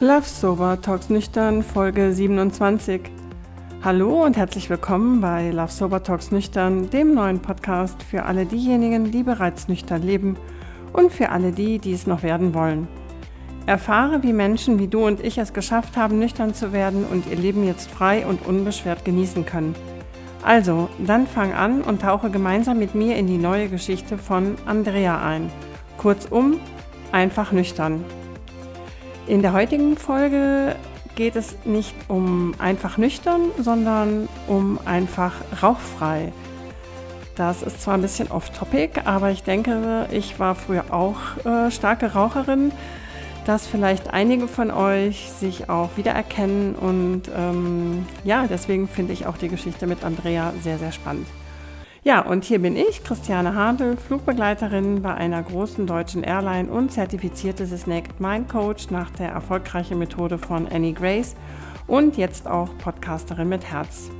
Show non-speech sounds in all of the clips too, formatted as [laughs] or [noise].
Love Sober Talks Nüchtern Folge 27. Hallo und herzlich willkommen bei Love Sober Talks Nüchtern, dem neuen Podcast für alle diejenigen, die bereits nüchtern leben und für alle die, die es noch werden wollen. Erfahre, wie Menschen wie du und ich es geschafft haben, nüchtern zu werden und ihr Leben jetzt frei und unbeschwert genießen können. Also, dann fang an und tauche gemeinsam mit mir in die neue Geschichte von Andrea ein. Kurzum, einfach nüchtern. In der heutigen Folge geht es nicht um einfach nüchtern, sondern um einfach rauchfrei. Das ist zwar ein bisschen off-topic, aber ich denke, ich war früher auch äh, starke Raucherin, dass vielleicht einige von euch sich auch wiedererkennen und ähm, ja, deswegen finde ich auch die Geschichte mit Andrea sehr, sehr spannend. Ja, und hier bin ich, Christiane Habel, Flugbegleiterin bei einer großen deutschen Airline und zertifizierte Naked Mind Coach nach der erfolgreichen Methode von Annie Grace und jetzt auch Podcasterin mit Herz.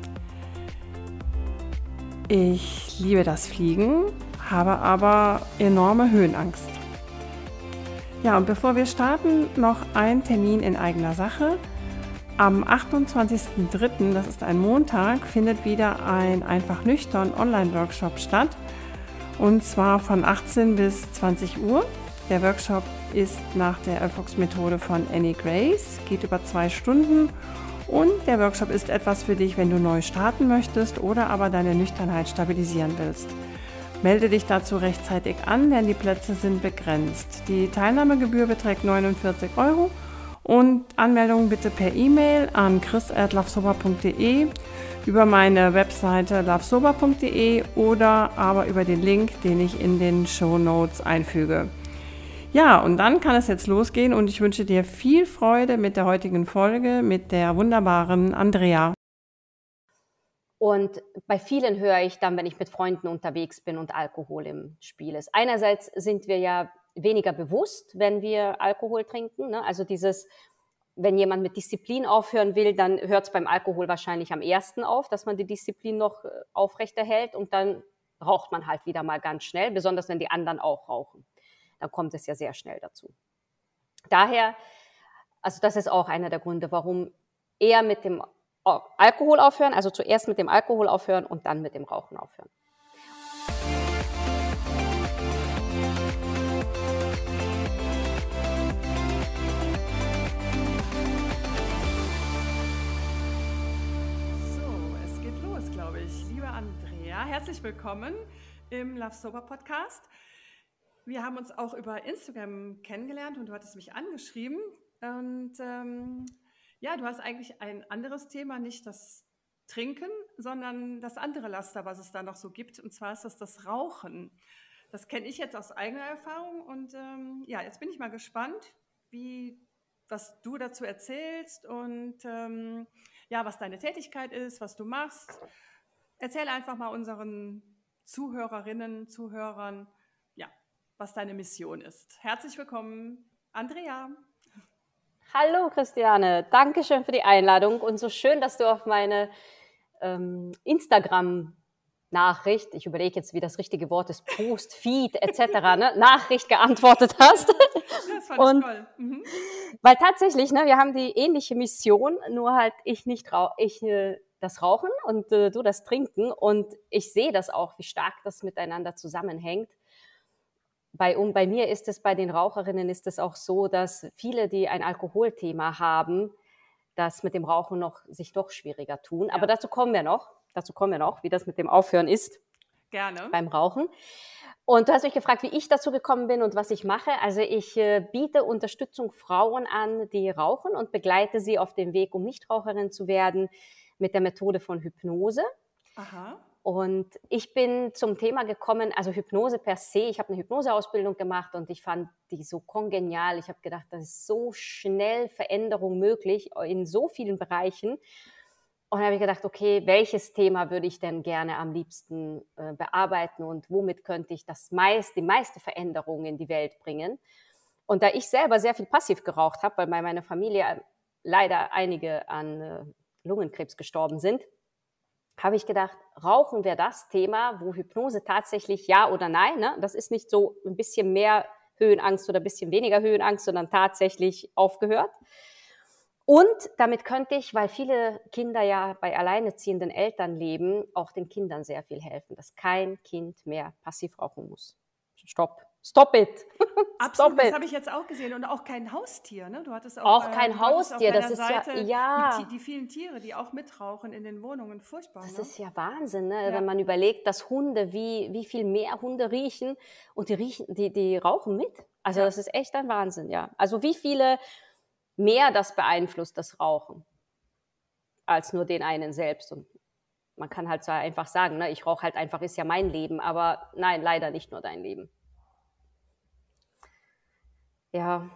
Ich liebe das Fliegen, habe aber enorme Höhenangst. Ja, und bevor wir starten, noch ein Termin in eigener Sache. Am 28.03., das ist ein Montag, findet wieder ein einfach nüchtern Online-Workshop statt. Und zwar von 18 bis 20 Uhr. Der Workshop ist nach der Erfolgsmethode von Annie Grace, geht über zwei Stunden. Und der Workshop ist etwas für dich, wenn du neu starten möchtest oder aber deine Nüchternheit stabilisieren willst. Melde dich dazu rechtzeitig an, denn die Plätze sind begrenzt. Die Teilnahmegebühr beträgt 49 Euro und Anmeldungen bitte per E-Mail an chris.lovesober.de, über meine Webseite lovesober.de oder aber über den Link, den ich in den Show Notes einfüge. Ja, und dann kann es jetzt losgehen und ich wünsche dir viel Freude mit der heutigen Folge mit der wunderbaren Andrea. Und bei vielen höre ich dann, wenn ich mit Freunden unterwegs bin und Alkohol im Spiel ist. Einerseits sind wir ja weniger bewusst, wenn wir Alkohol trinken. Ne? Also dieses, wenn jemand mit Disziplin aufhören will, dann hört es beim Alkohol wahrscheinlich am ersten auf, dass man die Disziplin noch äh, aufrechterhält und dann raucht man halt wieder mal ganz schnell, besonders wenn die anderen auch rauchen. Dann kommt es ja sehr schnell dazu. Daher, also das ist auch einer der Gründe, warum eher mit dem Alkohol aufhören, also zuerst mit dem Alkohol aufhören und dann mit dem Rauchen aufhören. Herzlich willkommen im Love Sober Podcast. Wir haben uns auch über Instagram kennengelernt und du hattest mich angeschrieben. Und ähm, ja, du hast eigentlich ein anderes Thema, nicht das Trinken, sondern das andere Laster, was es da noch so gibt. Und zwar ist das das Rauchen. Das kenne ich jetzt aus eigener Erfahrung. Und ähm, ja, jetzt bin ich mal gespannt, wie, was du dazu erzählst und ähm, ja, was deine Tätigkeit ist, was du machst. Erzähl einfach mal unseren Zuhörerinnen, Zuhörern, ja, was deine Mission ist. Herzlich willkommen, Andrea. Hallo Christiane, danke schön für die Einladung und so schön, dass du auf meine ähm, Instagram Nachricht, ich überlege jetzt, wie das richtige Wort ist, Post, Feed etc., ne, Nachricht geantwortet hast. Das fand und, ich toll. Mhm. Weil tatsächlich, ne, wir haben die ähnliche Mission, nur halt ich nicht ich äh, das Rauchen und äh, du das Trinken. Und ich sehe das auch, wie stark das miteinander zusammenhängt. Bei, um, bei mir ist es, bei den Raucherinnen ist es auch so, dass viele, die ein Alkoholthema haben, das mit dem Rauchen noch sich doch schwieriger tun. Ja. Aber dazu kommen wir noch. Dazu kommen wir noch, wie das mit dem Aufhören ist. Gerne. Beim Rauchen. Und du hast mich gefragt, wie ich dazu gekommen bin und was ich mache. Also ich äh, biete Unterstützung Frauen an, die rauchen und begleite sie auf dem Weg, um Nichtraucherin zu werden mit der Methode von Hypnose. Aha. Und ich bin zum Thema gekommen, also Hypnose per se. Ich habe eine Hypnoseausbildung gemacht und ich fand die so kongenial. Ich habe gedacht, da ist so schnell Veränderung möglich in so vielen Bereichen. Und habe ich gedacht, okay, welches Thema würde ich denn gerne am liebsten äh, bearbeiten und womit könnte ich das meist, die meiste Veränderung in die Welt bringen? Und da ich selber sehr viel passiv geraucht habe, weil bei meiner Familie leider einige an äh, Lungenkrebs gestorben sind, habe ich gedacht, Rauchen wäre das Thema, wo Hypnose tatsächlich ja oder nein, ne? das ist nicht so ein bisschen mehr Höhenangst oder ein bisschen weniger Höhenangst, sondern tatsächlich aufgehört. Und damit könnte ich, weil viele Kinder ja bei alleinerziehenden Eltern leben, auch den Kindern sehr viel helfen, dass kein Kind mehr passiv rauchen muss. Stopp. Stop it. [laughs] Absolut, Stop das habe ich jetzt auch gesehen. Und auch kein Haustier, ne? Du hattest auch, auch kein äh, Haustier, das ist Seite ja, ja. Die, die, vielen Tiere, die auch mitrauchen in den Wohnungen, furchtbar. Das ne? ist ja Wahnsinn, ne? Ja. wenn man überlegt, dass Hunde, wie, wie viel mehr Hunde riechen und die, riechen, die, die rauchen mit. Also ja. das ist echt ein Wahnsinn, ja. Also wie viele mehr das beeinflusst, das Rauchen, als nur den einen selbst. Und man kann halt so einfach sagen, ne, ich rauche halt einfach, ist ja mein Leben, aber nein, leider nicht nur dein Leben. Ja.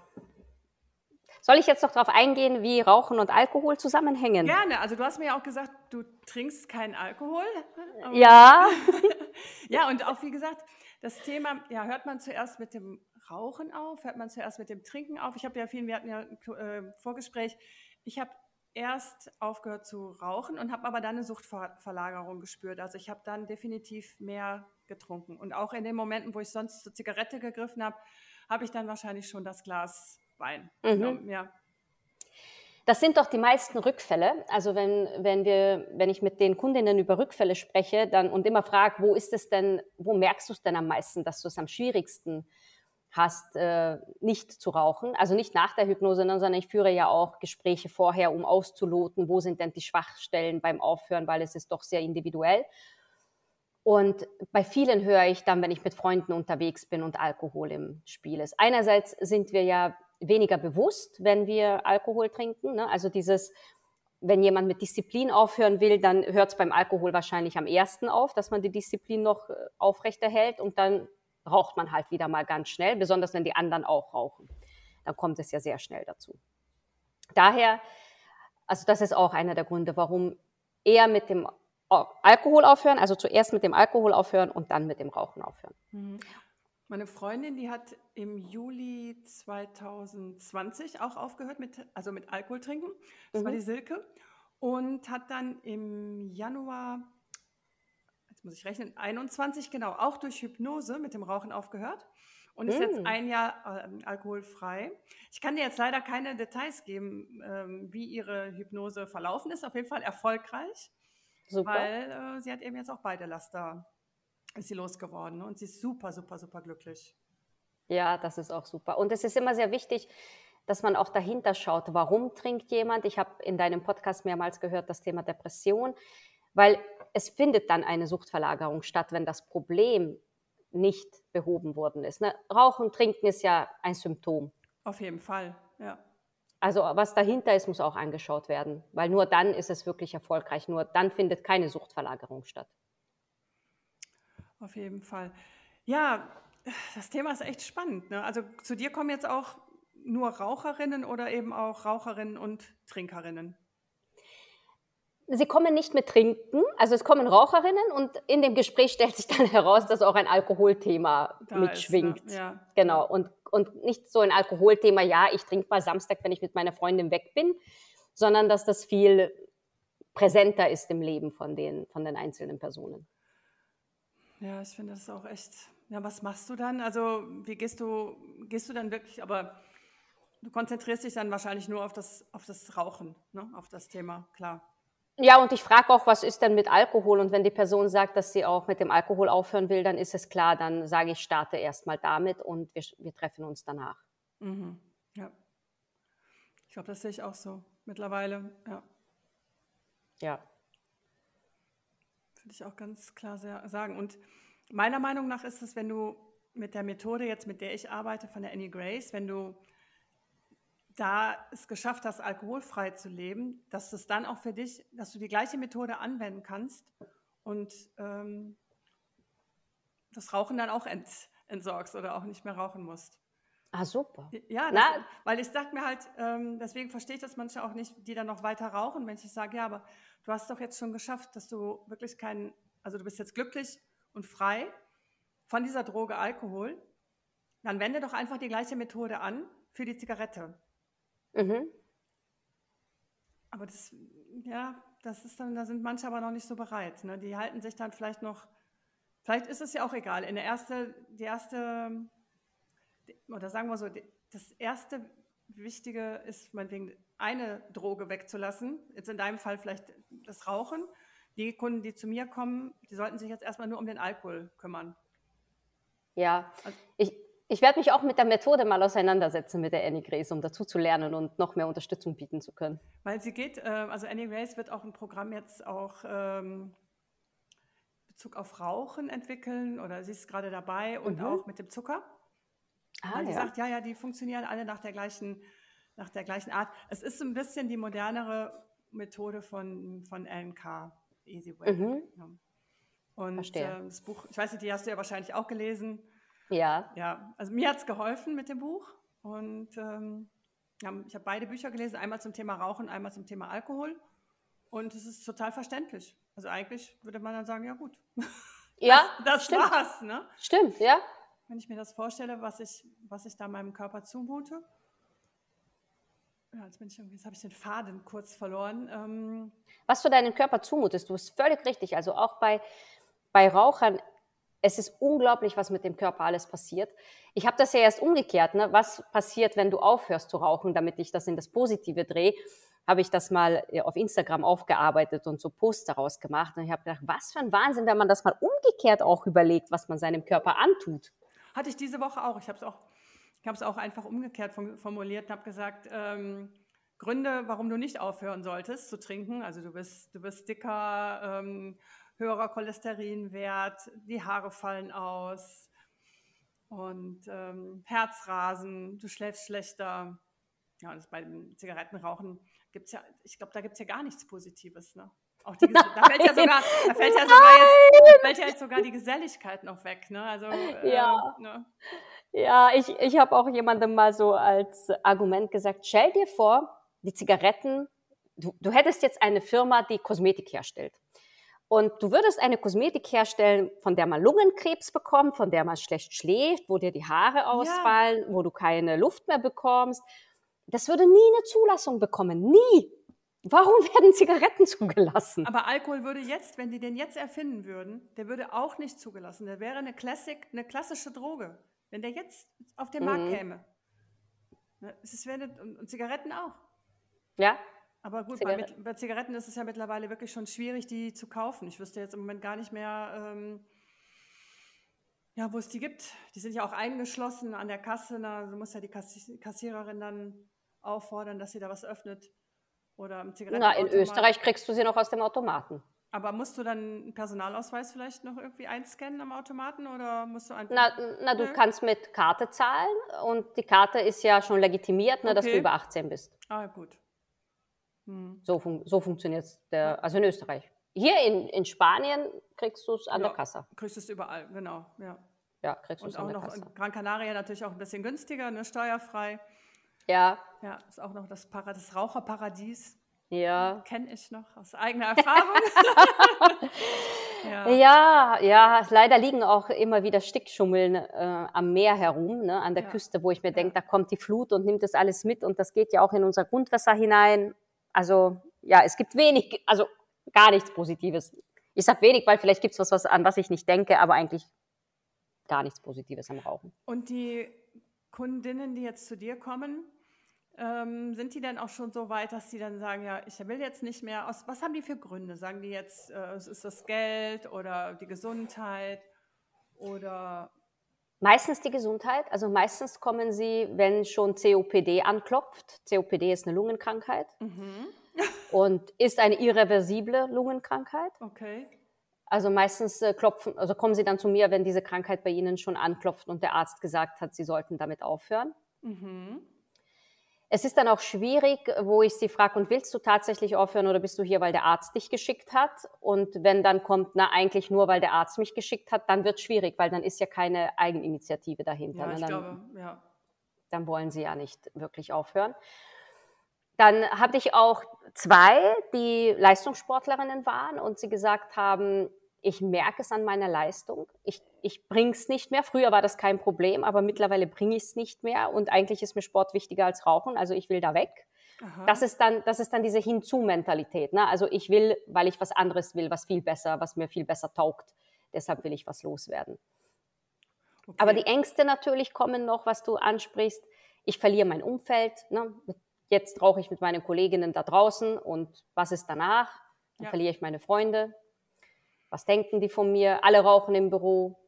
Soll ich jetzt noch darauf eingehen, wie Rauchen und Alkohol zusammenhängen? Gerne. Also du hast mir ja auch gesagt, du trinkst keinen Alkohol. [laughs] Ja. [laughs] ja, und auch wie gesagt, das Thema, ja, hört man zuerst mit dem Rauchen auf, hört man zuerst mit dem Trinken auf. Ich habe ja vielen, wir hatten ja ein äh, Vorgespräch, ich habe erst aufgehört zu rauchen und habe aber dann eine Suchtverlagerung gespürt. Also ich habe dann definitiv mehr getrunken. Und auch in den Momenten, wo ich sonst zur Zigarette gegriffen habe, habe ich dann wahrscheinlich schon das Glas Wein mhm. genommen. Ja. Das sind doch die meisten Rückfälle. Also wenn, wenn, wir, wenn ich mit den Kundinnen über Rückfälle spreche dann, und immer frage, wo ist es denn, wo merkst du es denn am meisten, dass du es am schwierigsten hast, äh, nicht zu rauchen. Also nicht nach der Hypnose, ne, sondern ich führe ja auch Gespräche vorher, um auszuloten, wo sind denn die Schwachstellen beim Aufhören, weil es ist doch sehr individuell. Und bei vielen höre ich dann, wenn ich mit Freunden unterwegs bin und Alkohol im Spiel ist. Einerseits sind wir ja weniger bewusst, wenn wir Alkohol trinken. Ne? Also dieses, wenn jemand mit Disziplin aufhören will, dann hört es beim Alkohol wahrscheinlich am ersten auf, dass man die Disziplin noch äh, aufrechterhält und dann raucht man halt wieder mal ganz schnell, besonders wenn die anderen auch rauchen. Dann kommt es ja sehr schnell dazu. Daher, also das ist auch einer der Gründe, warum eher mit dem Alkohol aufhören, also zuerst mit dem Alkohol aufhören und dann mit dem Rauchen aufhören. Mhm. Meine Freundin, die hat im Juli 2020 auch aufgehört mit, also mit Alkohol trinken. Das mhm. war die Silke. Und hat dann im Januar muss ich rechnen, 21, genau, auch durch Hypnose mit dem Rauchen aufgehört und ist mm. jetzt ein Jahr äh, alkoholfrei. Ich kann dir jetzt leider keine Details geben, ähm, wie ihre Hypnose verlaufen ist. Auf jeden Fall erfolgreich, super. weil äh, sie hat eben jetzt auch beide Laster, ist sie losgeworden und sie ist super, super, super glücklich. Ja, das ist auch super. Und es ist immer sehr wichtig, dass man auch dahinter schaut, warum trinkt jemand. Ich habe in deinem Podcast mehrmals gehört, das Thema Depression, weil es findet dann eine Suchtverlagerung statt, wenn das Problem nicht behoben worden ist. Ne? Rauchen, Trinken ist ja ein Symptom. Auf jeden Fall, ja. Also was dahinter ist, muss auch angeschaut werden, weil nur dann ist es wirklich erfolgreich. Nur dann findet keine Suchtverlagerung statt. Auf jeden Fall. Ja, das Thema ist echt spannend. Ne? Also zu dir kommen jetzt auch nur Raucherinnen oder eben auch Raucherinnen und Trinkerinnen? Sie kommen nicht mit Trinken, also es kommen Raucherinnen und in dem Gespräch stellt sich dann [laughs] heraus, dass auch ein Alkoholthema da mitschwingt. Ist, ne? ja. Genau. Und, und nicht so ein Alkoholthema, ja, ich trinke mal Samstag, wenn ich mit meiner Freundin weg bin, sondern dass das viel präsenter ist im Leben von den, von den einzelnen Personen. Ja, ich finde das auch echt. Ja, was machst du dann? Also, wie gehst du, gehst du dann wirklich, aber du konzentrierst dich dann wahrscheinlich nur auf das, auf das Rauchen, ne? auf das Thema, klar. Ja, und ich frage auch, was ist denn mit Alkohol? Und wenn die Person sagt, dass sie auch mit dem Alkohol aufhören will, dann ist es klar, dann sage ich, starte erstmal damit und wir, wir treffen uns danach. Mhm. Ja. Ich glaube, das sehe ich auch so mittlerweile, ja. Ja. Würde ich auch ganz klar sagen. Und meiner Meinung nach ist es, wenn du mit der Methode jetzt, mit der ich arbeite, von der Annie Grace, wenn du da es geschafft hast, alkoholfrei zu leben, dass du es dann auch für dich, dass du die gleiche Methode anwenden kannst und ähm, das Rauchen dann auch ent, entsorgst oder auch nicht mehr rauchen musst. Ah, super. Ja, das, weil ich sage mir halt, ähm, deswegen verstehe ich das manche auch nicht, die dann noch weiter rauchen, wenn ich sage, ja, aber du hast doch jetzt schon geschafft, dass du wirklich keinen, also du bist jetzt glücklich und frei von dieser Droge Alkohol, dann wende doch einfach die gleiche Methode an für die Zigarette. Mhm. Aber das, ja, das ist dann, da sind manche aber noch nicht so bereit. Ne? Die halten sich dann vielleicht noch, vielleicht ist es ja auch egal. In der erste, die erste, oder sagen wir so, das erste Wichtige ist, meinetwegen eine Droge wegzulassen. Jetzt in deinem Fall vielleicht das Rauchen. Die Kunden, die zu mir kommen, die sollten sich jetzt erstmal nur um den Alkohol kümmern. Ja, also, ich, ich werde mich auch mit der Methode mal auseinandersetzen mit der Annie Grace, um dazu zu lernen und noch mehr Unterstützung bieten zu können. Weil sie geht, äh, also Annie Grace wird auch ein Programm jetzt auch ähm, Bezug auf Rauchen entwickeln oder sie ist gerade dabei und mhm. auch mit dem Zucker. Ah, Weil sie ja. sagt, ja, ja, die funktionieren alle nach der gleichen, nach der gleichen Art. Es ist ein bisschen die modernere Methode von, von LNK, Easy Way. Mhm. Ja. Und äh, das Buch, ich weiß nicht, die hast du ja wahrscheinlich auch gelesen. Ja. Ja, also mir hat es geholfen mit dem Buch. Und ähm, ich habe beide Bücher gelesen, einmal zum Thema Rauchen, einmal zum Thema Alkohol. Und es ist total verständlich. Also eigentlich würde man dann sagen, ja gut. [laughs] Ja, das, das war's. Ne? Stimmt, ja. Wenn ich mir das vorstelle, was ich, was ich da meinem Körper zumute. Ja, jetzt bin ich irgendwie, jetzt habe ich den Faden kurz verloren. Ähm, was du deinem Körper zumutest, du bist völlig richtig. Also auch bei, bei Rauchern, es ist unglaublich, was mit dem Körper alles passiert. Ich habe das ja erst umgekehrt. Ne? Was passiert, wenn du aufhörst zu rauchen, damit ich das in das Positive drehe? Habe ich das mal äh, auf Instagram aufgearbeitet und so Posts daraus gemacht. Und ich habe gedacht, was für ein Wahnsinn, wenn man das mal umgekehrt auch überlegt, was man seinem Körper antut. Hatte ich diese Woche auch. Ich habe es auch, auch einfach umgekehrt formuliert und habe gesagt, ähm, Gründe, warum du nicht aufhören solltest zu trinken. Also du bist, du bist dicker, ähm, höherer Cholesterinwert, die Haare fallen aus und ähm, Herzrasen, du schläfst schlechter. Ja, das bei dem Zigarettenrauchen gibt es ja, ich glaube, da gibt es ja gar nichts Positives. Ne? Auch die, da fällt ja sogar, da fällt ja sogar jetzt, fällt ja jetzt sogar die Geselligkeit noch weg. Ne? Also, äh, ja. Ne? Ja, ich, ich habe auch jemandem mal so als Argument gesagt, stell dir vor, die Zigaretten, du, du hättest jetzt eine Firma, die Kosmetik herstellt. Und du würdest eine Kosmetik herstellen, von der man Lungenkrebs bekommt, von der man schlecht schläft, wo dir die Haare ausfallen, ja. wo du keine Luft mehr bekommst. Das würde nie eine Zulassung bekommen. Nie. Warum [laughs] werden Zigaretten zugelassen? Aber Alkohol würde jetzt, wenn die den jetzt erfinden würden, der würde auch nicht zugelassen. Der wäre eine Classic, eine klassische Droge, wenn der jetzt auf den Markt mhm. käme. Ne, es wäre und Zigaretten auch. Ja, aber gut, bei, bei, Zigaretten ist es ja mittlerweile wirklich schon schwierig, die zu kaufen. Ich wüsste jetzt im Moment gar nicht mehr, ähm, ja, wo es die gibt. Die sind ja auch eingeschlossen an der Kasse. Na, du musst ja die Kassiererin dann auffordern, dass sie da was öffnet. Oder im Na, in Österreich kriegst du sie noch aus dem Automaten. Aber musst du dann einen Personalausweis vielleicht noch irgendwie einscannen am Automaten oder musst du einfach. Na, na du kannst mit Karte zahlen und die Karte ist ja schon legitimiert, ne, okay. dass du über 18 bist. Ah, gut. Hm. So, fun so funktioniert es, also in Österreich. Hier in, in Spanien kriegst du es an ja, der Kasse. Kriegst du es überall, genau. Ja, ja kriegst du es an der Kasse. Und auch noch in Gran Canaria natürlich auch ein bisschen günstiger, ne, steuerfrei. Ja. Ja, ist auch noch das, Para das Raucherparadies. Ja. Kenne ich noch aus eigener Erfahrung. [laughs] ja. ja. ja, leider liegen auch immer wieder Stickschummeln äh, am Meer herum, ne, an der ja. Küste, wo ich mir denke, da kommt die Flut und nimmt das alles mit und das geht ja auch in unser Grundwasser hinein. Also ja, es gibt wenig, also gar nichts Positives. Ich sage wenig, weil vielleicht gibt es was, was, an was ich nicht denke, aber eigentlich gar nichts Positives am Rauchen. Und die Kundinnen, die jetzt zu dir kommen, ähm, sind die dann auch schon so weit, dass sie dann sagen, ja, ich will jetzt nicht mehr, aus, was haben die für Gründe? Sagen die jetzt, äh, ist das Geld oder die Gesundheit oder Meistens die Gesundheit. Also meistens kommen sie, wenn schon COPD anklopft. COPD ist eine Lungenkrankheit mhm. [laughs] und ist eine irreversible Lungenkrankheit. Okay. Also meistens äh, klopfen, also kommen sie dann zu mir, wenn diese Krankheit bei ihnen schon anklopft und der Arzt gesagt hat, sie sollten damit aufhören. Mhm. Es ist dann auch schwierig, wo ich sie frage, und willst du tatsächlich aufhören oder bist du hier, weil der Arzt dich geschickt hat? Und wenn dann kommt, na eigentlich nur, weil der Arzt mich geschickt hat, dann wird es schwierig, weil dann ist ja keine Eigeninitiative dahinter. Ja, ne? ich dann, glaube, ja. Dann wollen sie ja nicht wirklich aufhören. Dann hatte ich auch zwei, die Leistungssportlerinnen waren und sie gesagt haben, ich merke es an meiner Leistung. Ich, ich bringe es nicht mehr. Früher war das kein Problem, aber mittlerweile bringe ich es nicht mehr. Und eigentlich ist mir Sport wichtiger als Rauchen. Also ich will da weg. Das ist dann, das ist dann diese Hinzu-Mentalität. Ne? Also ich will, weil ich was anderes will, was viel besser, was mir viel besser taugt. Deshalb will ich was loswerden. Okay. Aber die Ängste natürlich kommen noch, was du ansprichst. ich verliere mein Umfeld. Ne? Jetzt rauche ich mit meinen Kolleginnen da draußen und was ist danach? Dann ja. verliere ich meine Freunde. Was denken die von mir? Alle rauchen im Büro.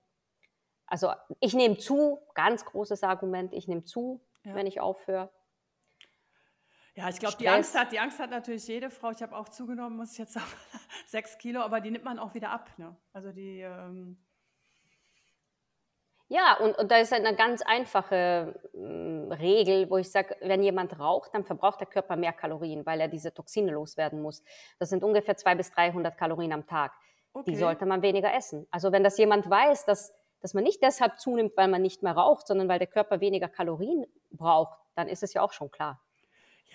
Also ich nehme zu, ganz großes Argument, ich nehme zu, ja. wenn ich aufhöre. Ja, ich glaube, die Angst hat, die Angst hat natürlich jede Frau. Ich habe auch zugenommen, muss ich jetzt sagen, [laughs] sechs Kilo, aber die nimmt man auch wieder ab. Ne? Also die. Ähm ja, und, und da ist eine ganz einfache äh, Regel, wo ich sage, wenn jemand raucht, dann verbraucht der Körper mehr Kalorien, weil er diese Toxine loswerden muss. Das sind ungefähr 200 bis 300 Kalorien am Tag. Okay. Die sollte man weniger essen. Also wenn das jemand weiß, dass, dass man nicht deshalb zunimmt, weil man nicht mehr raucht, sondern weil der Körper weniger Kalorien braucht, dann ist es ja auch schon klar.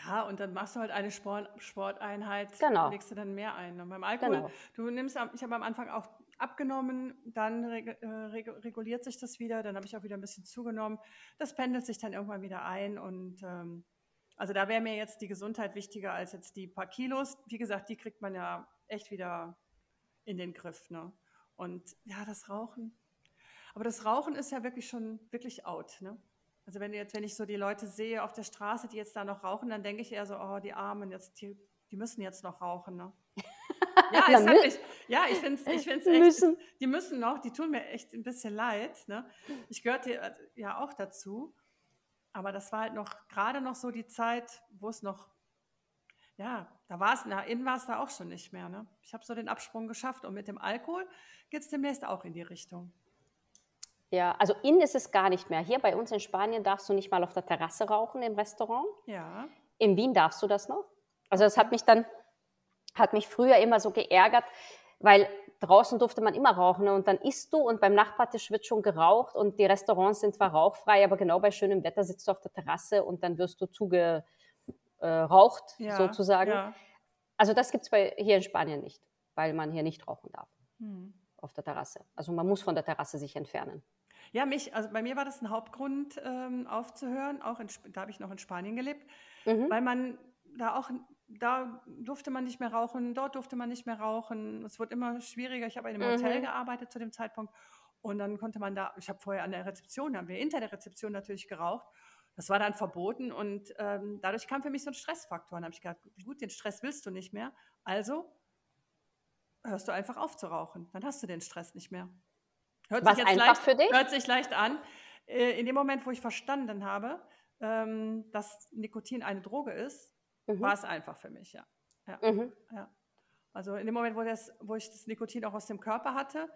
Ja, und dann machst du halt eine Sport, Sporteinheit, genau. legst du dann mehr ein. Und beim Alkohol, genau. du nimmst, ich habe am Anfang auch abgenommen, dann äh, reguliert sich das wieder, dann habe ich auch wieder ein bisschen zugenommen. Das pendelt sich dann irgendwann wieder ein und ähm, also da wäre mir jetzt die Gesundheit wichtiger als jetzt die paar Kilos. Wie gesagt, die kriegt man ja echt wieder in den Griff. Ne? Und ja, das Rauchen. Aber das Rauchen ist ja wirklich schon wirklich out. Ne? Also wenn jetzt, wenn ich so die Leute sehe auf der Straße, die jetzt da noch rauchen, dann denke ich eher so, oh, die Armen, jetzt, die, die müssen jetzt noch rauchen. Ne? [laughs] ja, ich wirklich, ja, ich finde es ich find's echt, müssen. die müssen noch, die tun mir echt ein bisschen leid. Ne? Ich gehörte äh, ja auch dazu. Aber das war halt noch gerade noch so die Zeit, wo es noch, ja, da war es, na, innen war es da auch schon nicht mehr. Ne? Ich habe so den Absprung geschafft und mit dem Alkohol geht es demnächst auch in die Richtung. Ja, also in ist es gar nicht mehr. Hier bei uns in Spanien darfst du nicht mal auf der Terrasse rauchen im Restaurant. Ja. In Wien darfst du das noch. Also das hat mich dann, hat mich früher immer so geärgert, weil draußen durfte man immer rauchen ne? und dann isst du und beim Nachbartisch wird schon geraucht und die Restaurants sind zwar rauchfrei, aber genau bei schönem Wetter sitzt du auf der Terrasse und dann wirst du zugeraucht äh, ja, sozusagen. Ja. Also das gibt es hier in Spanien nicht, weil man hier nicht rauchen darf. Hm. Auf der Terrasse. Also man muss von der Terrasse sich entfernen. Ja, mich, also bei mir war das ein Hauptgrund, ähm, aufzuhören. Auch in, da habe ich noch in Spanien gelebt, mhm. weil man da auch, da durfte man nicht mehr rauchen, dort durfte man nicht mehr rauchen. Es wurde immer schwieriger. Ich habe in einem mhm. Hotel gearbeitet zu dem Zeitpunkt und dann konnte man da, ich habe vorher an der Rezeption, haben wir hinter der Rezeption natürlich geraucht. Das war dann verboten und ähm, dadurch kam für mich so ein Stressfaktor. Und dann habe ich gedacht, gut, den Stress willst du nicht mehr. Also hörst du einfach auf zu rauchen. Dann hast du den Stress nicht mehr. Hört Was sich einfach leicht, für dich? Hört sich leicht an. Äh, in dem Moment, wo ich verstanden habe, ähm, dass Nikotin eine Droge ist, mhm. war es einfach für mich, ja. Ja. Mhm. ja. Also in dem Moment, wo, das, wo ich das Nikotin auch aus dem Körper hatte,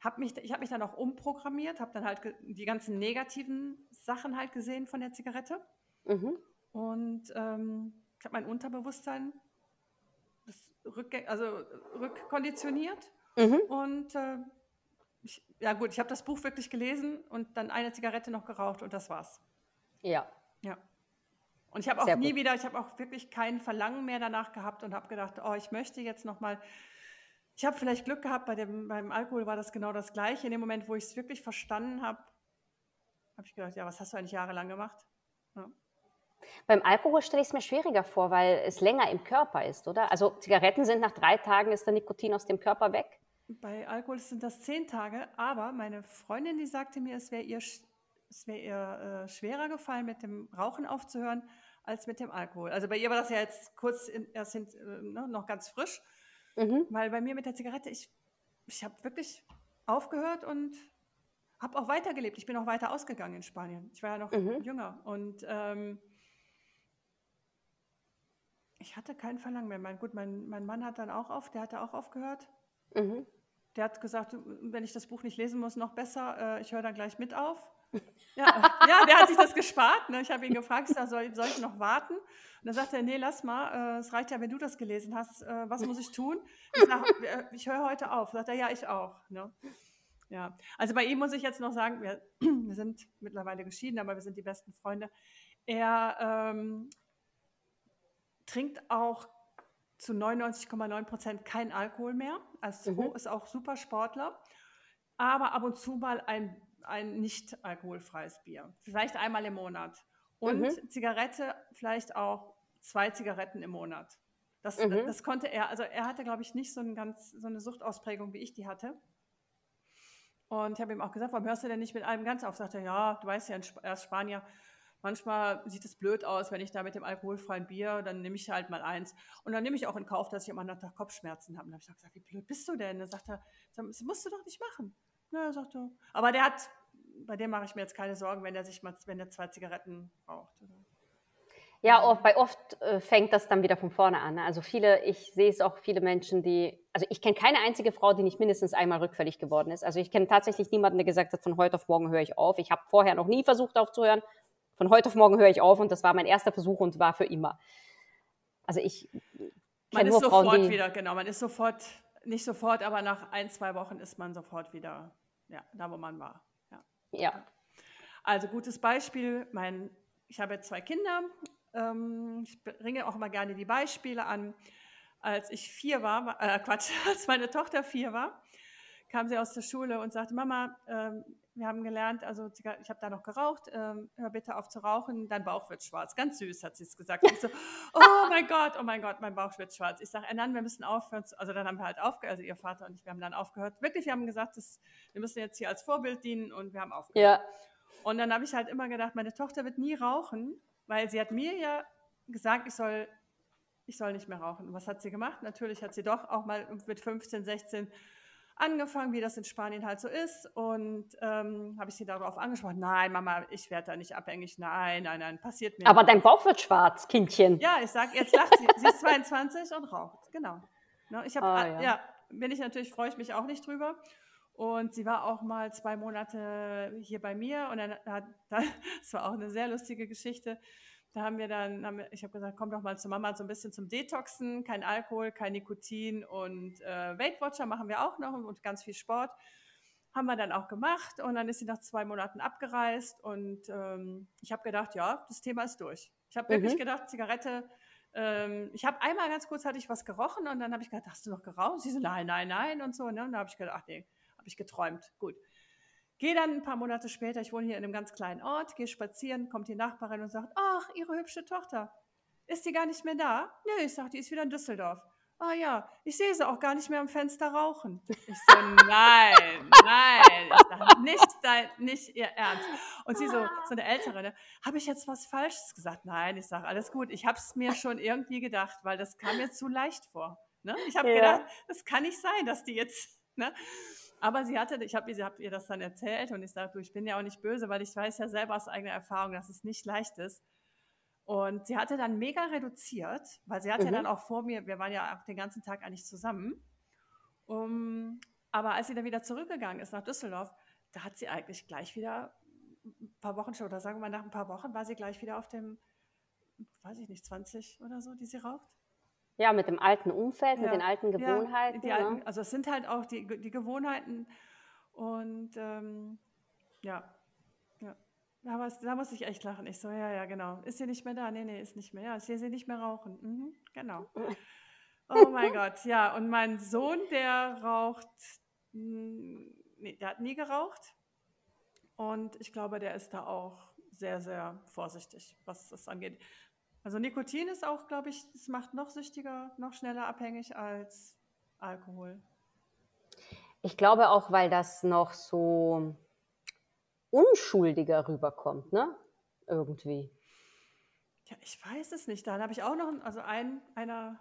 hab mich, ich habe mich dann auch umprogrammiert, habe dann halt die ganzen negativen Sachen halt gesehen von der Zigarette. Mhm. Und ähm, ich habe mein Unterbewusstsein rück, also rückkonditioniert. Mhm. Und äh, ich, ja gut, ich habe das Buch wirklich gelesen und dann eine Zigarette noch geraucht und das war's. Ja. Ja. Und ich habe auch Sehr nie gut. wieder, ich habe auch wirklich kein Verlangen mehr danach gehabt und habe gedacht, oh, ich möchte jetzt noch mal. Ich habe vielleicht Glück gehabt, bei dem, beim Alkohol war das genau das Gleiche. In dem Moment, wo ich es wirklich verstanden habe, habe ich gedacht, ja, was hast du eigentlich jahrelang gemacht? Ja. Beim Alkohol stelle ich es mir schwieriger vor, weil es länger im Körper ist, oder? Also Zigaretten sind nach drei Tagen, ist der Nikotin aus dem Körper weg. Bei Alkohol sind das zehn Tage, aber meine Freundin, die sagte mir, es wäre ihr, es wär ihr äh, schwerer gefallen, mit dem Rauchen aufzuhören, als mit dem Alkohol. Also bei ihr war das ja jetzt kurz in, erst in, äh, ne, noch ganz frisch, mhm. weil bei mir mit der Zigarette, ich, ich habe wirklich aufgehört und habe auch weitergelebt. Ich bin auch weiter ausgegangen in Spanien. Ich war ja noch mhm. jünger und ähm, ich hatte kein Verlangen mehr. Mein, gut, mein, mein Mann hat dann auch auf, der hatte auch aufgehört. Mhm. Der hat gesagt, wenn ich das Buch nicht lesen muss, noch besser, äh, ich höre dann gleich mit auf. Ja, ja, der hat sich das gespart. Ne? Ich habe ihn gefragt, soll, soll ich noch warten? Und dann sagt er, nee, lass mal, äh, es reicht ja, wenn du das gelesen hast. Äh, was muss ich tun? Ich, äh, ich höre heute auf. Sagt er, ja, ich auch. Ne? Ja, also bei ihm muss ich jetzt noch sagen, wir, [clears throat] wir sind mittlerweile geschieden, aber wir sind die besten Freunde. Er ähm, trinkt auch zu 99,9 Prozent kein Alkohol mehr. Also mhm. ist auch super Sportler. Aber ab und zu mal ein, ein nicht alkoholfreies Bier. Vielleicht einmal im Monat. Und mhm. Zigarette vielleicht auch zwei Zigaretten im Monat. Das, mhm. das konnte er, also er hatte, glaube ich, nicht so, ein ganz, so eine Suchtausprägung, wie ich die hatte. Und ich habe ihm auch gesagt, warum hörst du denn nicht mit allem ganz auf? Sagt er, ja, du weißt ja, er ist Spanier, manchmal sieht es blöd aus, wenn ich da mit dem alkoholfreien Bier, dann nehme ich halt mal eins. Und dann nehme ich auch in Kauf, dass ich am anderen Tag Kopfschmerzen habe. Und dann habe ich gesagt, wie blöd bist du denn? Dann sagt er, das musst du doch nicht machen. Ja, sagt er. Aber der hat, bei dem mache ich mir jetzt keine Sorgen, wenn er sich mal, wenn er zwei Zigaretten raucht. Oder? Ja, oft, bei oft äh, fängt das dann wieder von vorne an. Ne? Also viele, ich sehe es auch viele Menschen, die, also ich kenne keine einzige Frau, die nicht mindestens einmal rückfällig geworden ist. Also ich kenne tatsächlich niemanden, der gesagt hat, von heute auf morgen höre ich auf. Ich habe vorher noch nie versucht aufzuhören. Von heute auf morgen höre ich auf und das war mein erster Versuch und war für immer. Also ich man ist sofort Frauen, wieder, genau. Man ist sofort, nicht sofort, aber nach ein, zwei Wochen ist man sofort wieder, ja, da wo man war. Ja. ja. Also gutes Beispiel. Mein, ich habe jetzt zwei Kinder ähm, ich bringe auch immer gerne die Beispiele an. Als ich vier war, äh, Quatsch, [laughs] als meine Tochter vier war, kam sie aus der Schule und sagte, Mama, ähm, wir haben gelernt, also ich habe da noch geraucht, ähm, hör bitte auf zu rauchen, dein Bauch wird schwarz. Ganz süß hat sie es gesagt. Ich so, [laughs] oh mein Gott, oh mein Gott, mein Bauch wird schwarz. Ich sage, Enan, wir müssen aufhören. Also dann haben wir halt aufgehört, also ihr Vater und ich, wir haben dann aufgehört. Wirklich, wir haben gesagt, das, wir müssen jetzt hier als Vorbild dienen und wir haben aufgehört. Ja. Und dann habe ich halt immer gedacht, meine Tochter wird nie rauchen, weil sie hat mir ja gesagt, ich soll, ich soll nicht mehr rauchen. Und was hat sie gemacht? Natürlich hat sie doch auch mal mit 15, 16 angefangen, wie das in Spanien halt so ist. Und ähm, habe ich sie darauf angesprochen, nein, Mama, ich werde da nicht abhängig. Nein, nein, nein, passiert mir Aber nicht. dein Bauch wird schwarz, Kindchen. Ja, ich sage, jetzt lacht sie. sie ist 22 und raucht, genau. Ne, ich habe, oh, ja. ja, bin ich natürlich, freue ich mich auch nicht drüber. Und sie war auch mal zwei Monate hier bei mir und dann hat, [laughs] das war auch eine sehr lustige Geschichte. Da haben wir dann, haben wir, ich habe gesagt, komm doch mal zu Mama so ein bisschen zum Detoxen, kein Alkohol, kein Nikotin und äh, Weight Watcher machen wir auch noch und ganz viel Sport. Haben wir dann auch gemacht und dann ist sie nach zwei Monaten abgereist und ähm, ich habe gedacht, ja, das Thema ist durch. Ich habe mhm. wirklich gedacht, Zigarette, ähm, ich habe einmal ganz kurz hatte ich was gerochen und dann habe ich gedacht, hast du noch geraucht? Sie so, nein, nein, nein und so. Ne? Und dann habe ich gedacht, ach nee, habe ich geträumt. Gut. Gehe dann ein paar Monate später, ich wohne hier in einem ganz kleinen Ort, gehe spazieren, kommt die Nachbarin und sagt, ach, Ihre hübsche Tochter, ist die gar nicht mehr da? Nö, ich sage, die ist wieder in Düsseldorf. Ah ja, ich sehe sie auch gar nicht mehr am Fenster rauchen. Ich so, nein, [laughs] nein, ich sag, nicht, dein, nicht ihr Ernst. Und sie so, so eine Ältere, ne, habe ich jetzt was Falsches gesagt? Nein, ich sage, alles gut. Ich habe es mir schon irgendwie gedacht, weil das kam mir zu leicht vor. Ne? Ich habe ja. gedacht, das kann nicht sein, dass die jetzt, ne? Aber sie hatte, ich habe ihr, hab ihr das dann erzählt und ich sagte, ich bin ja auch nicht böse, weil ich weiß ja selber aus eigener Erfahrung, dass es nicht leicht ist. Und sie hatte dann mega reduziert, weil sie hatte mhm. ja dann auch vor mir, wir waren ja auch den ganzen Tag eigentlich zusammen. Um, aber als sie dann wieder zurückgegangen ist nach Düsseldorf, da hat sie eigentlich gleich wieder ein paar Wochen schon, oder sagen wir mal nach ein paar Wochen, war sie gleich wieder auf dem, weiß ich nicht, 20 oder so, die sie raucht. Ja, mit dem alten Umfeld, ja. mit den alten Gewohnheiten. Ja, alten, also es sind halt auch die, die Gewohnheiten und ähm, ja, ja. Aber da muss ich echt lachen. Ich so, ja, ja, genau. Ist sie nicht mehr da? Nee, nee, ist nicht mehr. Ja, ich sehe sie nicht mehr rauchen. Mhm, genau. Oh mein [laughs] Gott, ja. Und mein Sohn, der raucht, nee, der hat nie geraucht. Und ich glaube, der ist da auch sehr, sehr vorsichtig, was das angeht. Also Nikotin ist auch, glaube ich, es macht noch süchtiger, noch schneller abhängig als Alkohol. Ich glaube auch, weil das noch so unschuldiger rüberkommt, ne? Irgendwie. Ja, ich weiß es nicht. Dann habe ich auch noch, also ein, einer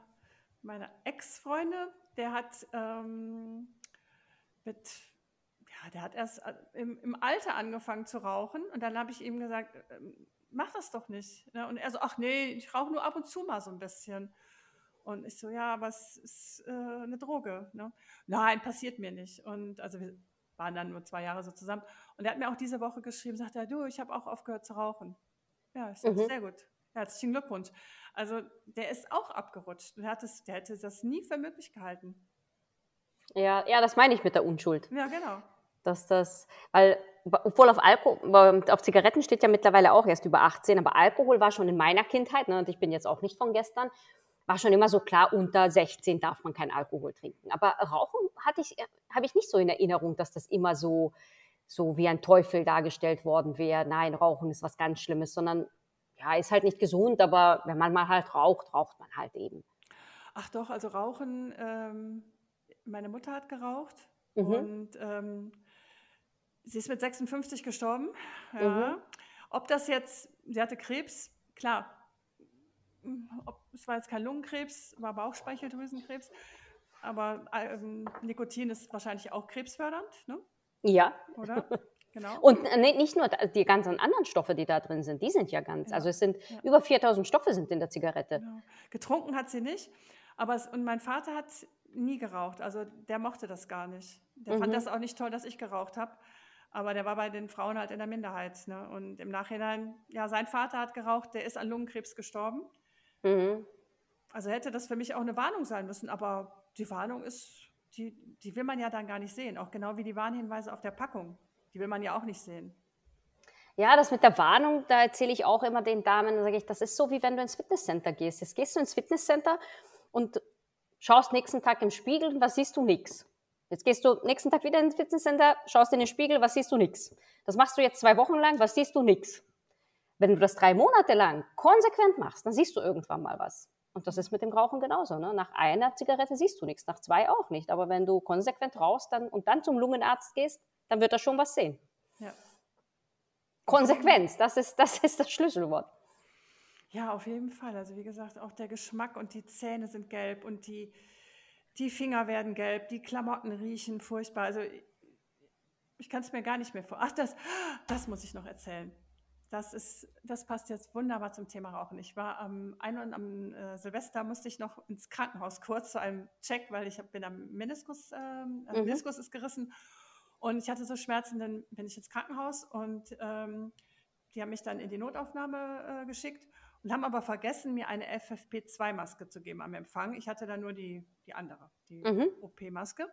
meiner Ex-Freunde, der hat ähm, mit, ja, der hat erst äh, im, im Alter angefangen zu rauchen und dann habe ich ihm gesagt, ähm, mach das doch nicht. Ne? Und er so, ach nee, ich rauche nur ab und zu mal so ein bisschen. Und ich so, ja, aber es ist äh, eine Droge. Ne? Nein, passiert mir nicht. Und also wir waren dann nur zwei Jahre so zusammen. Und er hat mir auch diese Woche geschrieben, sagt er, du, ich habe auch aufgehört zu rauchen. Ja, ich sage, mhm. sehr gut. Herzlichen Glückwunsch. Also der ist auch abgerutscht. Der, hat es, der hätte das nie für möglich gehalten. Ja, ja, das meine ich mit der Unschuld. Ja, genau. Dass das, weil obwohl auf Alkohol, auf Zigaretten steht ja mittlerweile auch erst über 18, aber Alkohol war schon in meiner Kindheit, ne, und ich bin jetzt auch nicht von gestern, war schon immer so klar, unter 16 darf man keinen Alkohol trinken. Aber Rauchen hatte ich, habe ich nicht so in Erinnerung, dass das immer so, so wie ein Teufel dargestellt worden wäre. Nein, Rauchen ist was ganz Schlimmes, sondern ja, ist halt nicht gesund, aber wenn man mal halt raucht, raucht man halt eben. Ach doch, also Rauchen, ähm, meine Mutter hat geraucht mhm. und ähm, Sie ist mit 56 gestorben. Ja. Mhm. Ob das jetzt, sie hatte Krebs, klar, ob, es war jetzt kein Lungenkrebs, war Bauchspeicheldrüsenkrebs, aber ähm, Nikotin ist wahrscheinlich auch krebsfördernd, ne? Ja. Oder? Genau. Und äh, nicht nur die ganzen anderen Stoffe, die da drin sind, die sind ja ganz. Ja. Also es sind ja. über 4000 Stoffe sind in der Zigarette. Genau. Getrunken hat sie nicht, aber es, und mein Vater hat nie geraucht. Also der mochte das gar nicht. Der mhm. fand das auch nicht toll, dass ich geraucht habe. Aber der war bei den Frauen halt in der Minderheit. Ne? Und im Nachhinein, ja, sein Vater hat geraucht, der ist an Lungenkrebs gestorben. Mhm. Also hätte das für mich auch eine Warnung sein müssen. Aber die Warnung ist, die, die will man ja dann gar nicht sehen. Auch genau wie die Warnhinweise auf der Packung. Die will man ja auch nicht sehen. Ja, das mit der Warnung, da erzähle ich auch immer den Damen, sage ich, das ist so, wie wenn du ins Fitnesscenter gehst. Jetzt gehst du ins Fitnesscenter und schaust nächsten Tag im Spiegel und was siehst du? Nix. Jetzt gehst du nächsten Tag wieder ins Fitnesscenter, schaust in den Spiegel, was siehst du? Nix. Das machst du jetzt zwei Wochen lang, was siehst du? Nix. Wenn du das drei Monate lang konsequent machst, dann siehst du irgendwann mal was. Und das ist mit dem Rauchen genauso. Ne? Nach einer Zigarette siehst du nichts, nach zwei auch nicht. Aber wenn du konsequent rauchst dann, und dann zum Lungenarzt gehst, dann wird er schon was sehen. Ja. Konsequenz, das ist, das ist das Schlüsselwort. Ja, auf jeden Fall. Also wie gesagt, auch der Geschmack und die Zähne sind gelb und die, die Finger werden gelb, die Klamotten riechen furchtbar. Also ich kann es mir gar nicht mehr vor. Ach, das, das muss ich noch erzählen. Das, ist, das passt jetzt wunderbar zum Thema Rauchen. Ich war am ein und am äh, Silvester musste ich noch ins Krankenhaus kurz zu einem Check, weil ich hab, bin am Meniskus, ähm, mhm. Meniskus ist gerissen und ich hatte so Schmerzen, dann bin ich ins Krankenhaus und ähm, die haben mich dann in die Notaufnahme äh, geschickt und haben aber vergessen, mir eine FFP2-Maske zu geben am Empfang. Ich hatte dann nur die, die andere, die mhm. OP-Maske.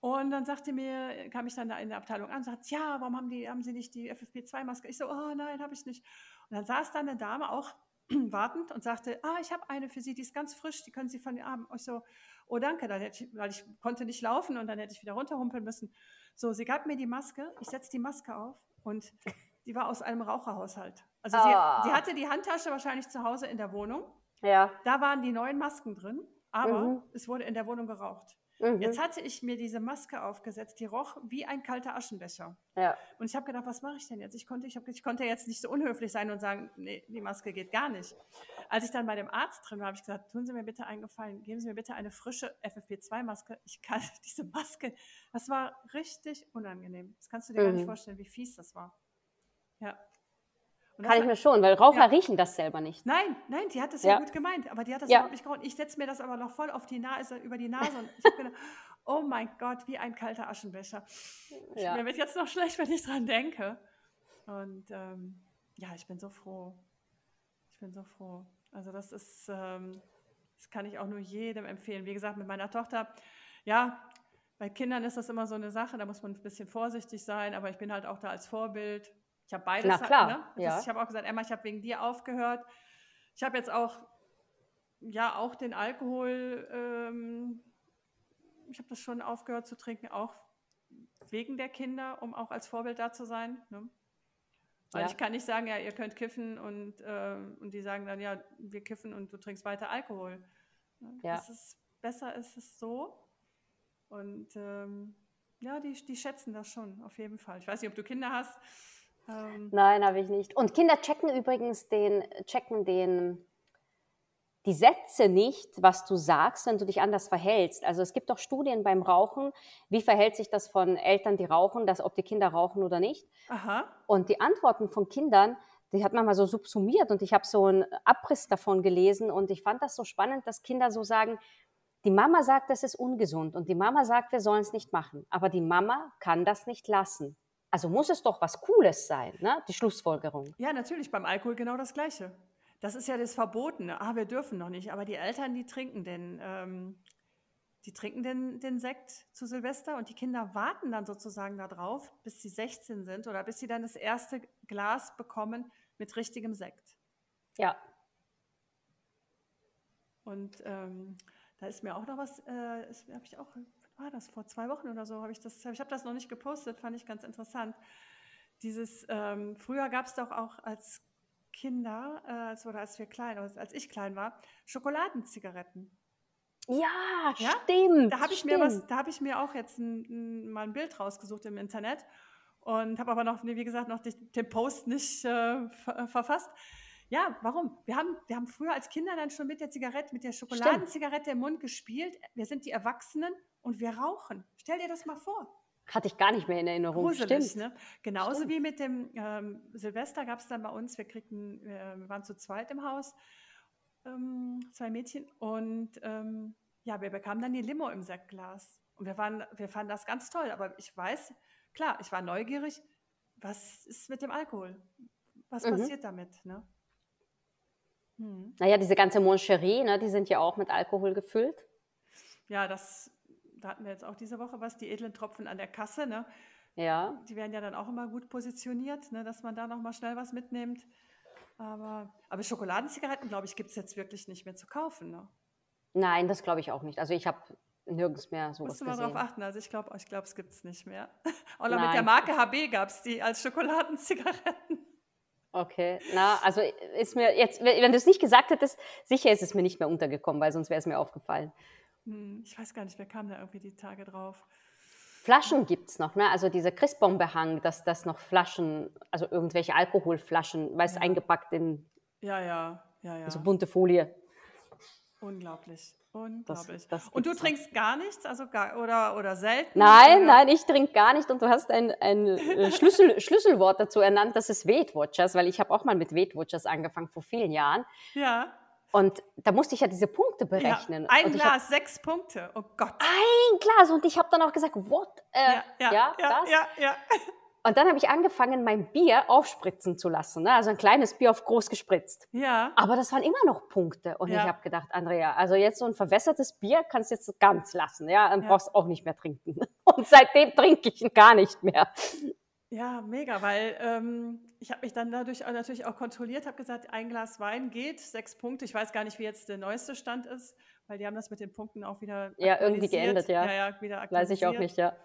Und dann sagte mir, kam ich dann da in der Abteilung an und sagte, ja, warum haben, die, haben Sie nicht die FFP2-Maske? Ich so, oh nein, habe ich nicht. Und dann saß da eine Dame auch [clears throat] wartend und sagte, ah, ich habe eine für Sie, die ist ganz frisch, die können Sie von den Armen. Ich so, oh danke, dann hätte ich, weil ich konnte nicht laufen und dann hätte ich wieder runterhumpeln müssen. So, sie gab mir die Maske, ich setze die Maske auf und die war aus einem Raucherhaushalt. Also oh. sie, ah. sie, hatte die Handtasche wahrscheinlich zu Hause in der Wohnung. Ja. Da waren die neuen Masken drin, aber mhm. es wurde in der Wohnung geraucht. Mhm. Jetzt hatte ich mir diese Maske aufgesetzt, die roch wie ein kalter Aschenbecher. Ja. Und ich habe gedacht, was mache ich denn jetzt? Ich konnte, ich, hab, ich konnte jetzt nicht so unhöflich sein und sagen, nee, die Maske geht gar nicht. Als ich dann bei dem Arzt drin war, habe ich gesagt, tun Sie mir bitte einen Gefallen, geben Sie mir bitte eine frische FFP2-Maske. Ich kann [laughs] diese Maske, das war richtig unangenehm. Das kannst du dir mhm. gar nicht mhm. vorstellen, wie fies das war. Ja. Kann ich mir schon, weil Raucher ja. riechen das selber nicht. Nein, nein, die hat das ja, ja gut gemeint, aber die hat das ja. überhaupt nicht gehauen. Ich setze mir das aber noch voll auf die Nase, über die Nase und ich gedacht, oh mein Gott, wie ein kalter Aschenbecher. Ja. Mir wird jetzt noch schlecht, wenn ich dran denke. Und ähm, ja, ich bin so froh. Ich bin so froh. Also das ist, ähm, das kann ich auch nur jedem empfehlen. Wie gesagt, mit meiner Tochter, ja, bei Kindern ist das immer so eine Sache, da muss man ein bisschen vorsichtig sein, aber ich bin halt auch da als Vorbild ich habe beides. Na klar, ne? ja. Ist, ich habe auch gesagt, Emma, ich habe wegen dir aufgehört. Ich habe jetzt auch, ja, auch den Alkohol, ähm, ich habe das schon aufgehört zu trinken, auch wegen der Kinder, um auch als Vorbild da zu sein. Ne? Weil ja. ich kann nicht sagen, ja, ihr könnt kiffen und, äh, und die sagen dann, ja, wir kiffen und du trinkst weiter Alkohol. Ne? Ja. Ist, besser ist es so. Und ähm, ja, die, die schätzen das schon, auf jeden Fall. Ich weiß nicht, ob du Kinder hast. Ähm. Nein, habe ich nicht. Und Kinder checken übrigens den, checken den, die Sätze nicht, was du sagst, wenn du dich anders verhältst. Also es gibt doch Studien beim Rauchen, wie verhält sich das von Eltern, die rauchen, dass, ob die Kinder rauchen oder nicht. Aha. Und die Antworten von Kindern, die hat man mal so subsumiert und ich habe so einen Abriss davon gelesen und ich fand das so spannend, dass Kinder so sagen, die Mama sagt, das ist ungesund und die Mama sagt, wir sollen es nicht machen, aber die Mama kann das nicht lassen. Also muss es doch was Cooles sein, ne? die Schlussfolgerung. Ja, natürlich, beim Alkohol genau das Gleiche. Das ist ja das Verbotene. Ah, wir dürfen noch nicht. Aber die Eltern, die trinken den, ähm, die trinken den, den Sekt zu Silvester und die Kinder warten dann sozusagen darauf, bis sie 16 sind oder bis sie dann das erste Glas bekommen mit richtigem Sekt. Ja. Und ähm, da ist mir auch noch was, äh, habe ich auch war das, vor zwei Wochen oder so, habe ich das, ich habe das noch nicht gepostet, fand ich ganz interessant. Dieses, ähm, früher gab es doch auch als Kinder, äh, als, oder als wir klein, als ich klein war, Schokoladenzigaretten. Ja, ja? stimmt. Da habe ich, mir was, da hab ich mir auch jetzt ein, ein, mal ein Bild rausgesucht im Internet. und habe aber noch, wie gesagt, noch den Post nicht äh, ver verfasst. Ja, warum? Wir haben, wir haben früher als Kinder dann schon mit der Zigarette, mit der Schokoladenzigarette im Mund gespielt. Wir sind die Erwachsenen und wir rauchen. Stell dir das mal vor. Hatte ich gar nicht mehr in Erinnerung. Gruselig, Stimmt. Ne? Genauso Stimmt. wie mit dem ähm, Silvester gab es dann bei uns, wir kriegten, äh, wir waren zu zweit im Haus, ähm, zwei Mädchen, und ähm, ja, wir bekamen dann die Limo im Sektglas. Und wir, waren, wir fanden das ganz toll. Aber ich weiß, klar, ich war neugierig, was ist mit dem Alkohol? Was mhm. passiert damit? Ne? Hm. Naja, diese ganze Moncherie, ne, die sind ja auch mit Alkohol gefüllt. Ja, das da hatten wir jetzt auch diese Woche was, die edlen Tropfen an der Kasse, ne? Ja. Die werden ja dann auch immer gut positioniert, ne, dass man da nochmal schnell was mitnimmt. Aber, aber Schokoladenzigaretten, glaube ich, gibt es jetzt wirklich nicht mehr zu kaufen. Ne? Nein, das glaube ich auch nicht. Also ich habe nirgends mehr sowas Musst du mal darauf achten. Also ich glaube, ich glaub, es gibt es nicht mehr. [laughs] Oder Nein. mit der Marke HB gab es die als Schokoladenzigaretten. Okay, na, also ist mir jetzt, wenn du es nicht gesagt hättest, sicher ist es mir nicht mehr untergekommen, weil sonst wäre es mir aufgefallen. Hm, ich weiß gar nicht, wer kam da irgendwie die Tage drauf. Flaschen gibt es noch, ne? Also dieser Christbaumbehang, dass das noch Flaschen, also irgendwelche Alkoholflaschen, weißt ja. eingepackt in ja, ja, ja, ja. Also bunte Folie. Unglaublich. Unglaublich. Das, das und du trinkst noch. gar nichts, also gar, oder, oder selten? Nein, oder? nein, ich trinke gar nicht. Und du hast ein, ein äh, [laughs] Schlüssel, Schlüsselwort dazu ernannt, das ist Weight Watchers, weil ich habe auch mal mit Weight Watchers angefangen vor vielen Jahren. Ja. Und da musste ich ja diese Punkte berechnen. Ja, ein Glas, hab, sechs Punkte. Oh Gott. Ein Glas. Und ich habe dann auch gesagt, what? Äh, ja, ja, ja, das? ja, ja. Und dann habe ich angefangen, mein Bier aufspritzen zu lassen. Ne? Also ein kleines Bier auf groß gespritzt. Ja. Aber das waren immer noch Punkte. Und ja. ich habe gedacht, Andrea, also jetzt so ein verwässertes Bier kannst du jetzt ganz lassen. Ja, dann ja. brauchst du auch nicht mehr trinken. [laughs] Und seitdem trinke ich gar nicht mehr. Ja, mega, weil ähm, ich habe mich dann dadurch natürlich auch kontrolliert, habe gesagt, ein Glas Wein geht, sechs Punkte. Ich weiß gar nicht, wie jetzt der neueste Stand ist, weil die haben das mit den Punkten auch wieder Ja, irgendwie geändert, ja. Ja, ja, wieder Weiß ich auch nicht, ja.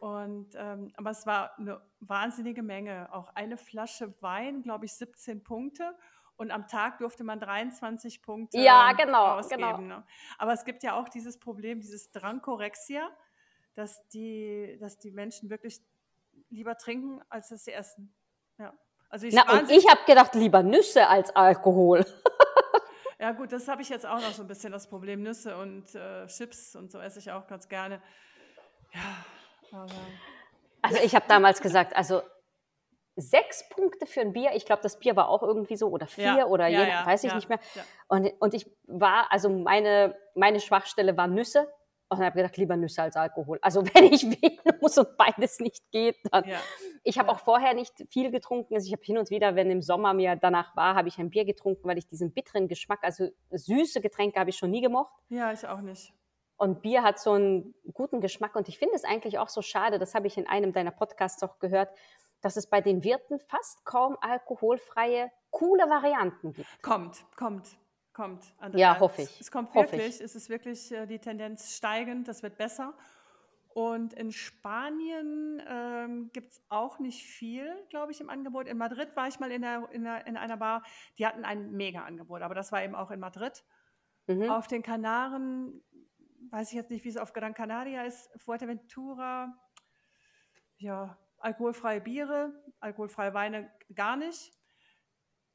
Und, ähm, aber es war eine wahnsinnige Menge. Auch eine Flasche Wein, glaube ich, 17 Punkte. Und am Tag durfte man 23 Punkte ja, genau, ausgeben. Genau. Ne? Aber es gibt ja auch dieses Problem, dieses Drankorexia, dass die, dass die Menschen wirklich lieber trinken, als dass sie essen. Ja. Also ich Na, und ich habe gedacht, lieber Nüsse als Alkohol. [laughs] ja gut, das habe ich jetzt auch noch so ein bisschen das Problem. Nüsse und äh, Chips und so esse ich auch ganz gerne. Ja. Also ich habe damals gesagt, also sechs Punkte für ein Bier. Ich glaube, das Bier war auch irgendwie so oder vier ja, oder ja, je, ja, weiß ich nicht mehr. Und, und ich war, also meine, meine Schwachstelle war Nüsse. Und dann habe ich gedacht, lieber Nüsse als Alkohol. Also [laughs] wenn ich wählen muss und beides nicht geht, dann. Ich habe auch vorher nicht viel getrunken. Also ich habe hin und wieder, wenn im Sommer mir danach war, habe ich ein Bier getrunken, weil ich diesen bitteren Geschmack, also süße Getränke habe ich schon nie gemocht. Ja, ich auch nicht. Und Bier hat so einen guten Geschmack. Und ich finde es eigentlich auch so schade, das habe ich in einem deiner Podcasts auch gehört, dass es bei den Wirten fast kaum alkoholfreie, coole Varianten gibt. Kommt, kommt kommt. Andrea. Ja, hoffe ich. Es kommt wirklich. Es ist wirklich äh, die Tendenz steigend. Das wird besser. Und in Spanien ähm, gibt es auch nicht viel, glaube ich, im Angebot. In Madrid war ich mal in, der, in, der, in einer Bar, die hatten ein Mega-Angebot, aber das war eben auch in Madrid. Mhm. Auf den Kanaren, weiß ich jetzt nicht, wie es auf Gran Canaria ist, Fuerteventura, ja, alkoholfreie Biere, alkoholfreie Weine gar nicht.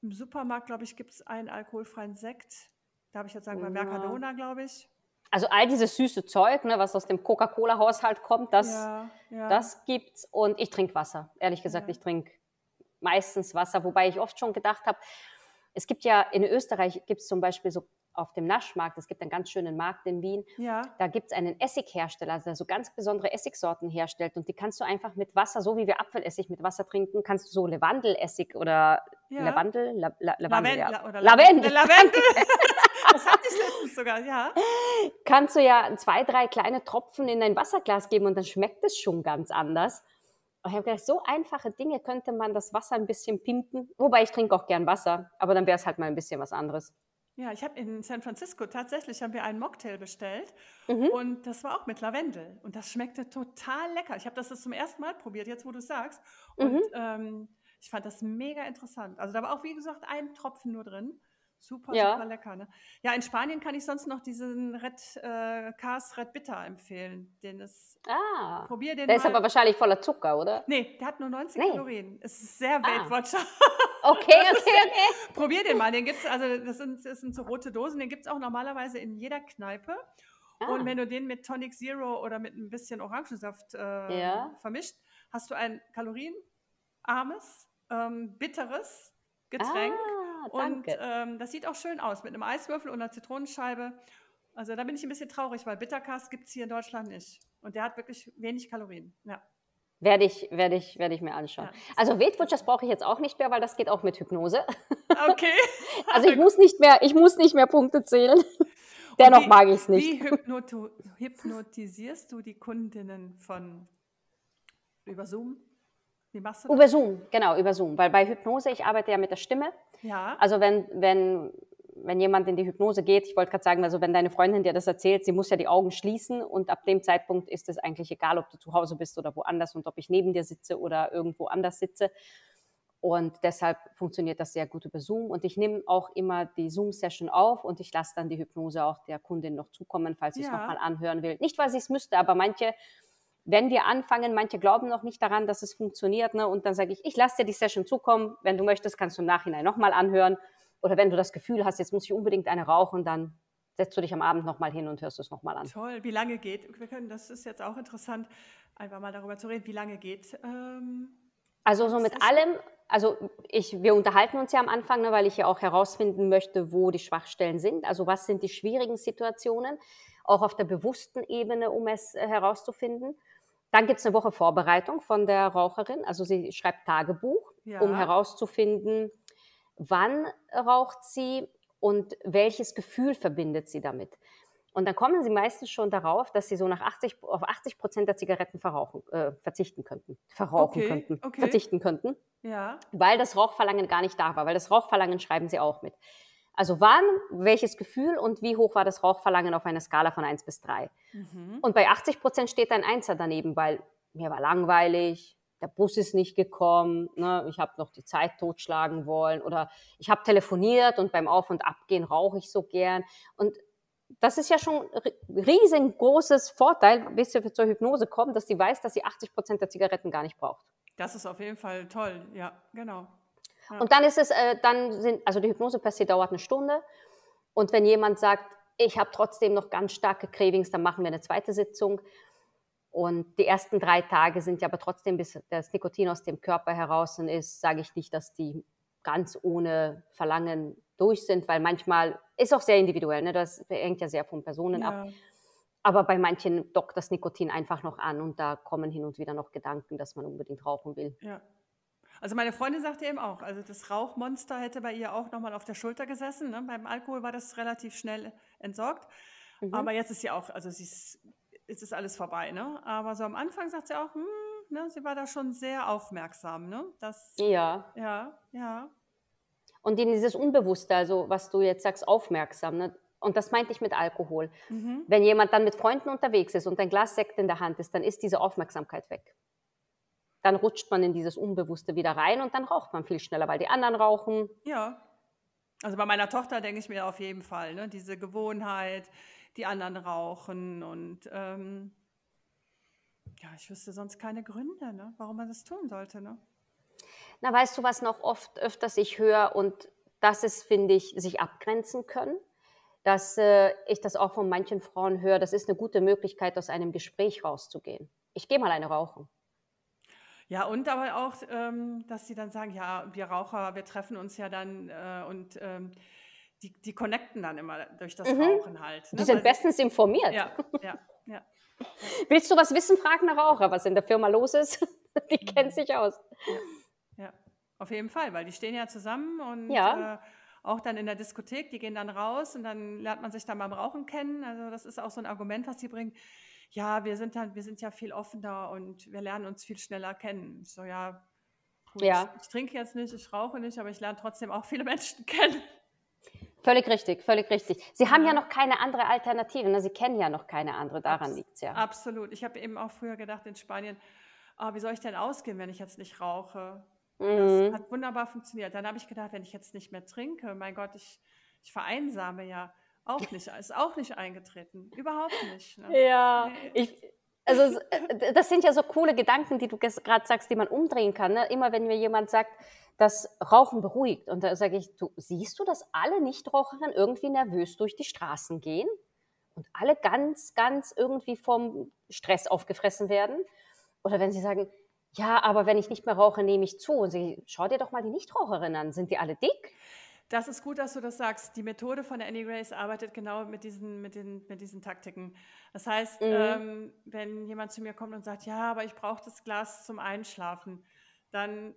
Im Supermarkt, glaube ich, gibt es einen alkoholfreien Sekt. Darf ich jetzt sagen, bei Mercadona, glaube ich. Also all dieses süße Zeug, ne, was aus dem Coca-Cola-Haushalt kommt, das, ja, ja. das gibt's. Und ich trinke Wasser. Ehrlich gesagt, ja. ich trinke meistens Wasser, wobei ich oft schon gedacht habe, es gibt ja in Österreich gibt es zum Beispiel so auf dem Naschmarkt, es gibt einen ganz schönen Markt in Wien, ja. da gibt es einen Essighersteller, der so ganz besondere Essigsorten herstellt und die kannst du einfach mit Wasser, so wie wir Apfelessig mit Wasser trinken, kannst du so Lavendelessig oder ja. Lavandel, La, La, Lavandel, Lavendel, ja. oder Lavendel. Lavendel. [laughs] das hatte ich letztens sogar, ja. Kannst du ja zwei, drei kleine Tropfen in ein Wasserglas geben und dann schmeckt es schon ganz anders. Und ich habe gedacht, so einfache Dinge könnte man das Wasser ein bisschen pimpen. Wobei ich trinke auch gern Wasser, aber dann wäre es halt mal ein bisschen was anderes. Ja, ich habe in San Francisco tatsächlich haben wir einen Mocktail bestellt mhm. und das war auch mit Lavendel und das schmeckte total lecker. Ich habe das, zum ersten Mal probiert, jetzt wo du es sagst und mhm. ähm, ich fand das mega interessant. Also da war auch wie gesagt ein Tropfen nur drin. Super, ja. super lecker. Ne? Ja, in Spanien kann ich sonst noch diesen Red äh, Cars Red Bitter empfehlen. Den ist, ah, probier den der mal. ist aber wahrscheinlich voller Zucker, oder? Nee, der hat nur 90 nee. Kalorien. Es ist sehr Weltwatcher. Ah. [laughs] Okay, [laughs] okay, okay. probier den mal. Den gibt's, also das sind, das sind so rote Dosen, den gibt es auch normalerweise in jeder Kneipe. Ah. Und wenn du den mit Tonic Zero oder mit ein bisschen Orangensaft äh, ja. vermischt, hast du ein kalorienarmes, ähm, bitteres Getränk. Ah und ähm, das sieht auch schön aus mit einem Eiswürfel und einer Zitronenscheibe. Also da bin ich ein bisschen traurig, weil Bitterkast gibt es hier in Deutschland nicht. Und der hat wirklich wenig Kalorien. Ja. Werde ich, werde ich, werde ich mir anschauen. Ja. Also Weight Watchers brauche ich jetzt auch nicht mehr, weil das geht auch mit Hypnose. [laughs] Okay. [laughs] also ich muss nicht mehr, ich muss nicht mehr Punkte zählen. [laughs] Dennoch wie, mag ich es nicht. Wie hypnotisierst du die Kundinnen von über Zoom? Wie machst du das? Über Zoom, genau, über Zoom. Weil bei Hypnose, ich arbeite ja mit der Stimme. Ja. Also wenn, wenn, wenn jemand in die Hypnose geht, ich wollte gerade sagen, also wenn deine Freundin dir das erzählt, sie muss ja die Augen schließen und ab dem Zeitpunkt ist es eigentlich egal, ob du zu Hause bist oder woanders und ob ich neben dir sitze oder irgendwo anders sitze. Und deshalb funktioniert das sehr gut über Zoom. Und ich nehme auch immer die Zoom-Session auf und ich lasse dann die Hypnose auch der Kundin noch zukommen, falls sie es ja. nochmal anhören will. Nicht, weil sie es müsste, aber manche wenn wir anfangen, manche glauben noch nicht daran, dass es funktioniert, ne? und dann sage ich, ich lasse dir die Session zukommen, wenn du möchtest, kannst du im Nachhinein nochmal anhören. Oder wenn du das Gefühl hast, jetzt muss ich unbedingt eine rauchen, dann setzt du dich am Abend nochmal hin und hörst es nochmal an. Toll, wie lange geht, wir können, das ist jetzt auch interessant, einfach mal darüber zu reden, wie lange geht. Ähm, also so mit allem, also ich, wir unterhalten uns ja am Anfang, ne, weil ich ja auch herausfinden möchte, wo die Schwachstellen sind. Also was sind die schwierigen Situationen, auch auf der bewussten Ebene, um es äh, herauszufinden. Dann gibt es eine Woche Vorbereitung von der Raucherin. Also sie schreibt Tagebuch, ja. um herauszufinden, wann raucht sie und welches Gefühl verbindet sie damit. Und dann kommen sie meistens schon darauf, dass sie so nach 80, auf 80 Prozent der Zigaretten verrauchen, äh, verzichten könnten. Verrauchen okay, könnten. Okay. Verzichten könnten. Ja. Weil das Rauchverlangen gar nicht da war. Weil das Rauchverlangen schreiben sie auch mit. Also wann, welches Gefühl und wie hoch war das Rauchverlangen auf einer Skala von 1 bis 3. Mhm. Und bei 80 Prozent steht ein Einser daneben, weil mir war langweilig, der Bus ist nicht gekommen, ne, ich habe noch die Zeit totschlagen wollen oder ich habe telefoniert und beim Auf- und Abgehen rauche ich so gern. Und das ist ja schon riesengroßes Vorteil, bis wir zur Hypnose kommen, dass sie weiß, dass sie 80 Prozent der Zigaretten gar nicht braucht. Das ist auf jeden Fall toll, ja, genau. Und dann ist es, äh, dann sind, also die Hypnose per se dauert eine Stunde. Und wenn jemand sagt, ich habe trotzdem noch ganz starke Cravings, dann machen wir eine zweite Sitzung. Und die ersten drei Tage sind ja aber trotzdem, bis das Nikotin aus dem Körper heraus ist, sage ich nicht, dass die ganz ohne Verlangen durch sind, weil manchmal ist auch sehr individuell, ne? das hängt ja sehr von Personen ja. ab. Aber bei manchen dockt das Nikotin einfach noch an und da kommen hin und wieder noch Gedanken, dass man unbedingt rauchen will. Ja. Also meine Freundin sagte eben auch, also das Rauchmonster hätte bei ihr auch nochmal auf der Schulter gesessen. Ne? Beim Alkohol war das relativ schnell entsorgt. Mhm. Aber jetzt ist sie auch, also sie ist, es ist alles vorbei. Ne? Aber so am Anfang sagt sie auch, hm, ne, sie war da schon sehr aufmerksam. Ne? Das, ja. Ja, ja. Und in dieses Unbewusste, also was du jetzt sagst, aufmerksam. Ne? Und das meinte ich mit Alkohol. Mhm. Wenn jemand dann mit Freunden unterwegs ist und ein Glas Sekt in der Hand ist, dann ist diese Aufmerksamkeit weg dann rutscht man in dieses Unbewusste wieder rein und dann raucht man viel schneller, weil die anderen rauchen. Ja. Also bei meiner Tochter denke ich mir auf jeden Fall, ne, diese Gewohnheit, die anderen rauchen und ähm, ja, ich wüsste sonst keine Gründe, ne, warum man das tun sollte. Ne? Na, weißt du, was noch oft öfters ich höre und das ist, finde ich, sich abgrenzen können, dass äh, ich das auch von manchen Frauen höre, das ist eine gute Möglichkeit, aus einem Gespräch rauszugehen. Ich gehe mal eine rauchen. Ja, und aber auch, ähm, dass sie dann sagen, ja, wir Raucher, wir treffen uns ja dann äh, und ähm, die, die connecten dann immer durch das mhm. Rauchen halt. Ne? Die sind Weil bestens sie, informiert. Ja, ja, ja. Willst du was wissen, frag eine Raucher, was in der Firma los ist. [laughs] die mhm. kennt sich aus. Ja. ja. auf jeden Fall, weil die stehen ja zusammen und ja. äh, auch dann in der Diskothek, die gehen dann raus und dann lernt man sich dann beim Rauchen kennen. Also das ist auch so ein Argument, was sie bringen ja, wir sind dann, wir sind ja viel offener und wir lernen uns viel schneller kennen. So, ja, gut, ja. Ich, ich trinke jetzt nicht, ich rauche nicht, aber ich lerne trotzdem auch viele [laughs] Menschen kennen. Völlig richtig, völlig richtig. Sie haben ja noch keine andere Alternative, ne? Sie kennen ja noch keine andere, daran liegt es ja. Absolut. Ich habe eben auch früher gedacht in Spanien, oh, wie soll ich denn ausgehen, wenn ich jetzt nicht rauche? Mhm. Das hat wunderbar funktioniert. Dann habe ich gedacht, wenn ich jetzt nicht mehr trinke, mein Gott, ich, Ich vereinsame ja auch nicht, ist auch nicht eingetreten. Überhaupt nicht. Ne? Ja, nee. ich, also äh, das sind ja so coole Gedanken, die du gerade sagst, die man umdrehen kann. Ne? Immer wenn mir jemand sagt, dass Rauchen beruhigt. Und da sage ich, du siehst du, dass alle Nichtraucherinnen irgendwie nervös durch die Straßen gehen und alle ganz, ganz irgendwie vom Stress aufgefressen werden? Oder wenn sie sagen, ja, aber wenn ich nicht mehr rauche, nehme ich zu. Und sie, schau dir doch mal die Nichtraucherinnen an. Sind die alle dick? Das ist gut, dass du das sagst. Die Methode von der Annie Grace arbeitet genau mit diesen, mit den, mit diesen Taktiken. Das heißt, mhm. ähm, wenn jemand zu mir kommt und sagt, ja, aber ich brauche das Glas zum Einschlafen, dann